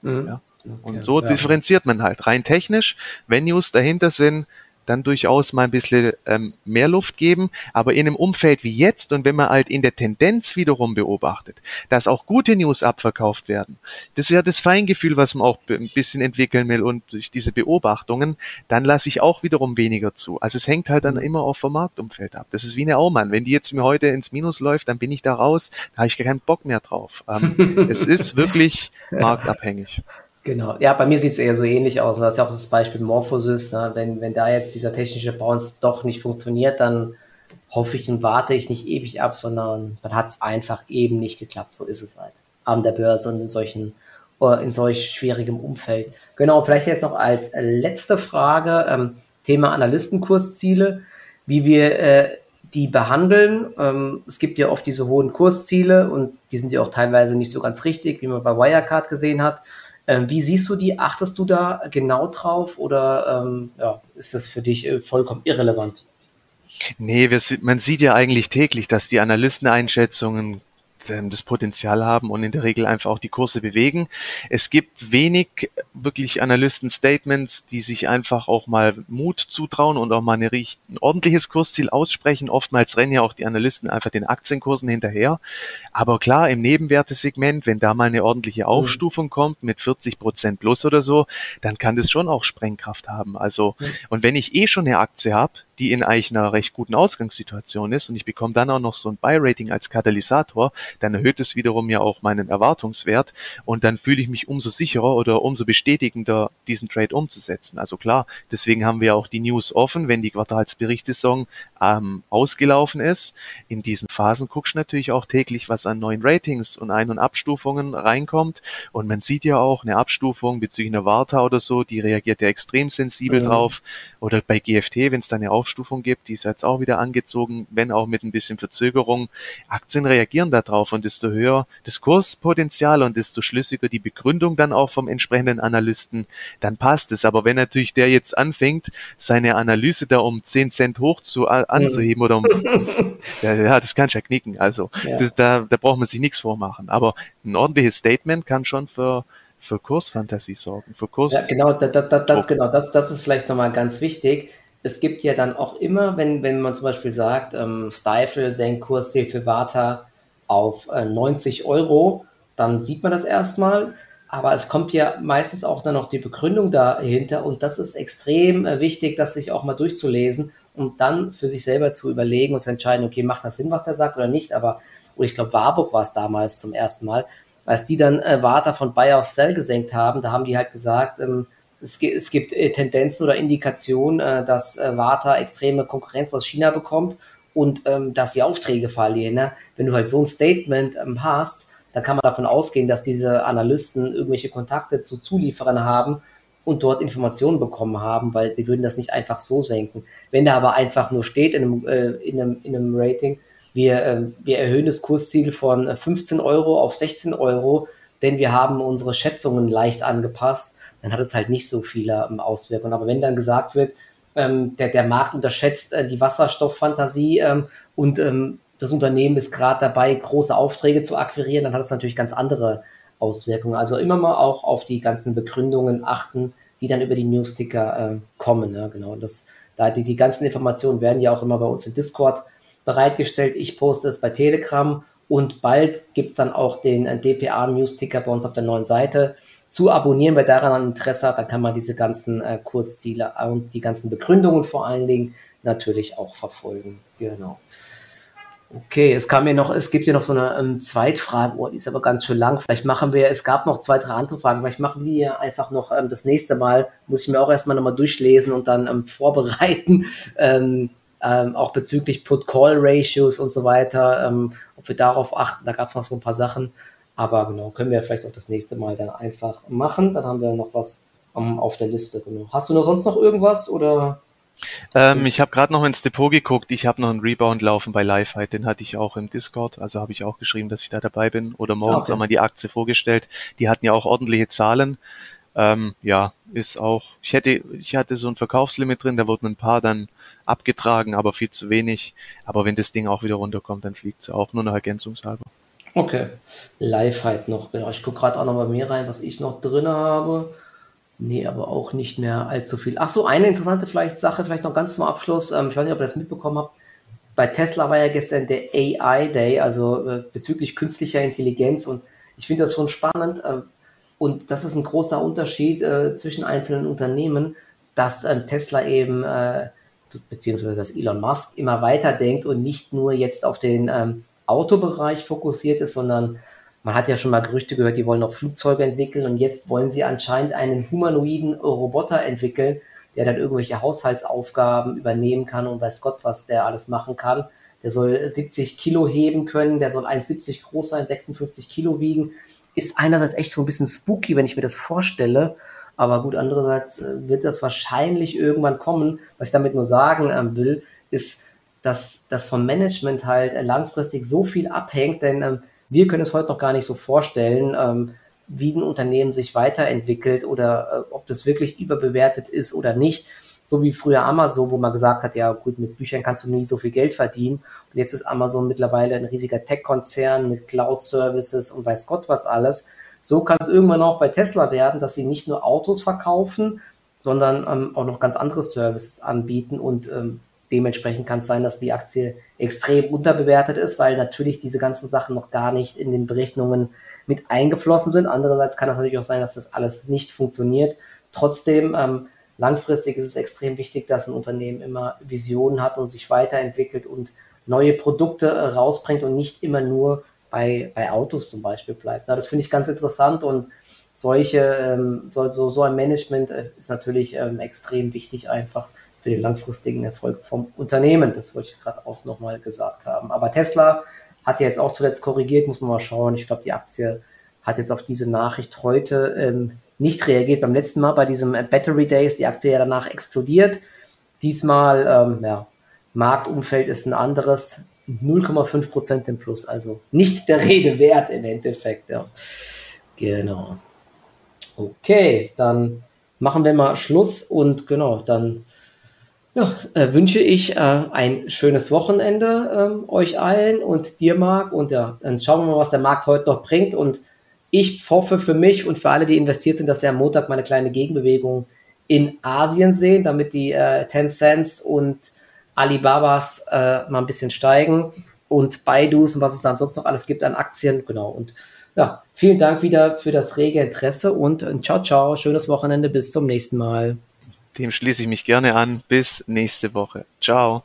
Speaker 2: Mhm. Ja. Okay, Und so ja. differenziert man halt. Rein technisch, wenn News dahinter sind, dann durchaus mal ein bisschen ähm, mehr Luft geben. Aber in einem Umfeld wie jetzt und wenn man halt in der Tendenz wiederum beobachtet, dass auch gute News abverkauft werden, das ist ja das Feingefühl, was man auch ein bisschen entwickeln will und durch diese Beobachtungen, dann lasse ich auch wiederum weniger zu. Also es hängt halt dann mhm. immer auch vom Marktumfeld ab. Das ist wie eine Aumann. Wenn die jetzt mir heute ins Minus läuft, dann bin ich da raus, da habe ich keinen Bock mehr drauf. Ähm, es ist wirklich marktabhängig.
Speaker 1: Genau, ja, bei mir sieht es eher so ähnlich aus. Das ist ja auch das Beispiel Morphosis. Ne? Wenn, wenn da jetzt dieser technische Bounce doch nicht funktioniert, dann hoffe ich und warte ich nicht ewig ab, sondern dann hat es einfach eben nicht geklappt. So ist es halt. An der Börse und in solchen, äh, in solch schwierigem Umfeld. Genau, vielleicht jetzt noch als letzte Frage, ähm, Thema Analystenkursziele, wie wir äh, die behandeln. Ähm, es gibt ja oft diese hohen Kursziele und die sind ja auch teilweise nicht so ganz richtig, wie man bei Wirecard gesehen hat. Ähm, wie siehst du die? Achtest du da genau drauf oder ähm, ja, ist das für dich äh, vollkommen irrelevant?
Speaker 2: Nee, wir, man sieht ja eigentlich täglich, dass die Analysteneinschätzungen ähm, das Potenzial haben und in der Regel einfach auch die Kurse bewegen. Es gibt wenig wirklich Analysten-Statements, die sich einfach auch mal Mut zutrauen und auch mal eine, ein ordentliches Kursziel aussprechen. Oftmals rennen ja auch die Analysten einfach den Aktienkursen hinterher. Aber klar, im Nebenwertesegment, wenn da mal eine ordentliche mhm. Aufstufung mhm. kommt mit 40 Prozent plus oder so, dann kann das schon auch Sprengkraft haben. Also, mhm. und wenn ich eh schon eine Aktie habe, die in eigentlich einer recht guten Ausgangssituation ist und ich bekomme dann auch noch so ein Buy-Rating als Katalysator, dann erhöht es wiederum ja auch meinen Erwartungswert und dann fühle ich mich umso sicherer oder umso bestätigender, diesen Trade umzusetzen. Also klar, deswegen haben wir auch die News offen, wenn die Quartalsberichtssaison ähm, ausgelaufen ist. In diesen Phasen guckst du natürlich auch täglich, was an neuen Ratings und Ein- und Abstufungen reinkommt und man sieht ja auch eine Abstufung bezüglich einer Warta oder so, die reagiert ja extrem sensibel mhm. drauf oder bei GFT, wenn es da eine Aufstufung gibt, die ist jetzt auch wieder angezogen, wenn auch mit ein bisschen Verzögerung. Aktien reagieren darauf und desto höher das Kurspotenzial und desto schlüssiger die Begründung dann auch vom entsprechenden Analysten, dann passt es. Aber wenn natürlich der jetzt anfängt, seine Analyse da um 10 Cent hoch zu, anzuheben oder um, ja, das kann schon knicken. Also ja. das, da, da braucht man sich nichts vormachen. Aber ein ordentliches Statement kann schon für für Kursfantasie sorgen, für Kurs.
Speaker 1: Ja, genau, da, da, da, das, genau das, das ist vielleicht nochmal ganz wichtig es gibt ja dann auch immer, wenn, wenn man zum Beispiel sagt, ähm, Stifle senkt Kursziel für Warta auf äh, 90 Euro, dann sieht man das erstmal. Aber es kommt ja meistens auch dann noch die Begründung dahinter und das ist extrem äh, wichtig, das sich auch mal durchzulesen und dann für sich selber zu überlegen und zu entscheiden, okay, macht das Sinn, was der sagt oder nicht. Aber, oder ich glaube, Warburg war es damals zum ersten Mal, als die dann äh, Warta von Buy auf Sell gesenkt haben, da haben die halt gesagt, ähm, es, es gibt äh, Tendenzen oder Indikationen, äh, dass äh, Warta extreme Konkurrenz aus China bekommt und ähm, dass die Aufträge verlieren. Ne? Wenn du halt so ein Statement ähm, hast, dann kann man davon ausgehen, dass diese Analysten irgendwelche Kontakte zu Zulieferern haben und dort Informationen bekommen haben, weil sie würden das nicht einfach so senken. Wenn da aber einfach nur steht in einem, äh, in einem, in einem Rating, wir, äh, wir erhöhen das Kursziel von 15 Euro auf 16 Euro, denn wir haben unsere Schätzungen leicht angepasst, dann hat es halt nicht so viele ähm, Auswirkungen. Aber wenn dann gesagt wird, ähm, der, der Markt unterschätzt äh, die Wasserstofffantasie ähm, und ähm, das Unternehmen ist gerade dabei, große Aufträge zu akquirieren, dann hat es natürlich ganz andere Auswirkungen. Also immer mal auch auf die ganzen Begründungen achten, die dann über die Newsticker äh, kommen. Ja, genau. Das, da die, die ganzen Informationen werden ja auch immer bei uns im Discord bereitgestellt. Ich poste es bei Telegram und bald gibt es dann auch den äh, DPA Newsticker bei uns auf der neuen Seite zu abonnieren, wer daran Interesse hat, dann kann man diese ganzen äh, Kursziele und die ganzen Begründungen vor allen Dingen natürlich auch verfolgen. Genau. Okay, es kam mir noch, es gibt ja noch so eine ähm, Zweitfrage, oh, die ist aber ganz schön lang. Vielleicht machen wir, es gab noch zwei, drei andere Fragen, vielleicht machen wir einfach noch ähm, das nächste Mal, muss ich mir auch erstmal nochmal durchlesen und dann ähm, vorbereiten, ähm, ähm, auch bezüglich Put-Call-Ratios und so weiter, ähm, ob wir darauf achten, da gab es noch so ein paar Sachen. Aber genau, können wir vielleicht auch das nächste Mal dann einfach machen. Dann haben wir noch was um, auf der Liste. Genau. Hast du noch sonst noch irgendwas oder?
Speaker 2: Ähm, ich habe gerade noch ins Depot geguckt. Ich habe noch einen Rebound laufen bei Lifefight. Den hatte ich auch im Discord. Also habe ich auch geschrieben, dass ich da dabei bin. Oder morgens okay. haben wir die Aktie vorgestellt. Die hatten ja auch ordentliche Zahlen. Ähm, ja, ist auch. Ich hätte, ich hatte so ein Verkaufslimit drin. Da wurden ein paar dann abgetragen, aber viel zu wenig. Aber wenn das Ding auch wieder runterkommt, dann fliegt es auch nur noch ergänzungshalber.
Speaker 1: Okay. Live halt noch, genau. Ich gucke gerade auch noch bei mir rein, was ich noch drin habe. Nee, aber auch nicht mehr allzu viel. Ach so, eine interessante vielleicht Sache, vielleicht noch ganz zum Abschluss. Ähm, ich weiß nicht, ob ihr das mitbekommen habt. Bei Tesla war ja gestern der AI Day, also äh, bezüglich künstlicher Intelligenz. Und ich finde das schon spannend. Äh, und das ist ein großer Unterschied äh, zwischen einzelnen Unternehmen, dass ähm, Tesla eben, äh, beziehungsweise dass Elon Musk immer weiter denkt und nicht nur jetzt auf den ähm, Autobereich fokussiert ist, sondern man hat ja schon mal Gerüchte gehört, die wollen auch Flugzeuge entwickeln und jetzt wollen sie anscheinend einen humanoiden Roboter entwickeln, der dann irgendwelche Haushaltsaufgaben übernehmen kann und weiß Gott, was der alles machen kann. Der soll 70 Kilo heben können, der soll 1,70 groß sein, 56 Kilo wiegen. Ist einerseits echt so ein bisschen spooky, wenn ich mir das vorstelle. Aber gut, andererseits äh, wird das wahrscheinlich irgendwann kommen. Was ich damit nur sagen ähm, will, ist, dass das vom Management halt langfristig so viel abhängt, denn ähm, wir können es heute noch gar nicht so vorstellen, ähm, wie ein Unternehmen sich weiterentwickelt oder äh, ob das wirklich überbewertet ist oder nicht. So wie früher Amazon, wo man gesagt hat, ja gut, mit Büchern kannst du nie so viel Geld verdienen. Und jetzt ist Amazon mittlerweile ein riesiger Tech-Konzern mit Cloud-Services und weiß Gott was alles. So kann es irgendwann auch bei Tesla werden, dass sie nicht nur Autos verkaufen, sondern ähm, auch noch ganz andere Services anbieten und ähm, Dementsprechend kann es sein, dass die Aktie extrem unterbewertet ist, weil natürlich diese ganzen Sachen noch gar nicht in den Berechnungen mit eingeflossen sind. Andererseits kann es natürlich auch sein, dass das alles nicht funktioniert. Trotzdem, ähm, langfristig ist es extrem wichtig, dass ein Unternehmen immer Visionen hat und sich weiterentwickelt und neue Produkte äh, rausbringt und nicht immer nur bei, bei Autos zum Beispiel bleibt. Na, das finde ich ganz interessant und solche, ähm, so, so, ein Management äh, ist natürlich ähm, extrem wichtig einfach für den langfristigen Erfolg vom Unternehmen. Das wollte ich gerade auch nochmal gesagt haben. Aber Tesla hat ja jetzt auch zuletzt korrigiert, muss man mal schauen. Ich glaube, die Aktie hat jetzt auf diese Nachricht heute ähm, nicht reagiert. Beim letzten Mal bei diesem Battery Day ist die Aktie ja danach explodiert. Diesmal, ähm, ja, Marktumfeld ist ein anderes. 0,5 Prozent im Plus, also nicht der Rede wert im Endeffekt. Ja. Genau. Okay, dann machen wir mal Schluss und genau, dann ja, äh, wünsche ich äh, ein schönes Wochenende äh, euch allen und dir, Marc. Und ja, dann schauen wir mal, was der Markt heute noch bringt. Und ich hoffe für mich und für alle, die investiert sind, dass wir am Montag mal eine kleine Gegenbewegung in Asien sehen, damit die äh, Tencents und Alibabas äh, mal ein bisschen steigen und Baidus und was es dann sonst noch alles gibt an Aktien. Genau. Und ja, vielen Dank wieder für das rege Interesse und äh, ciao, ciao. Schönes Wochenende. Bis zum nächsten Mal.
Speaker 2: Dem schließe ich mich gerne an. Bis nächste Woche. Ciao.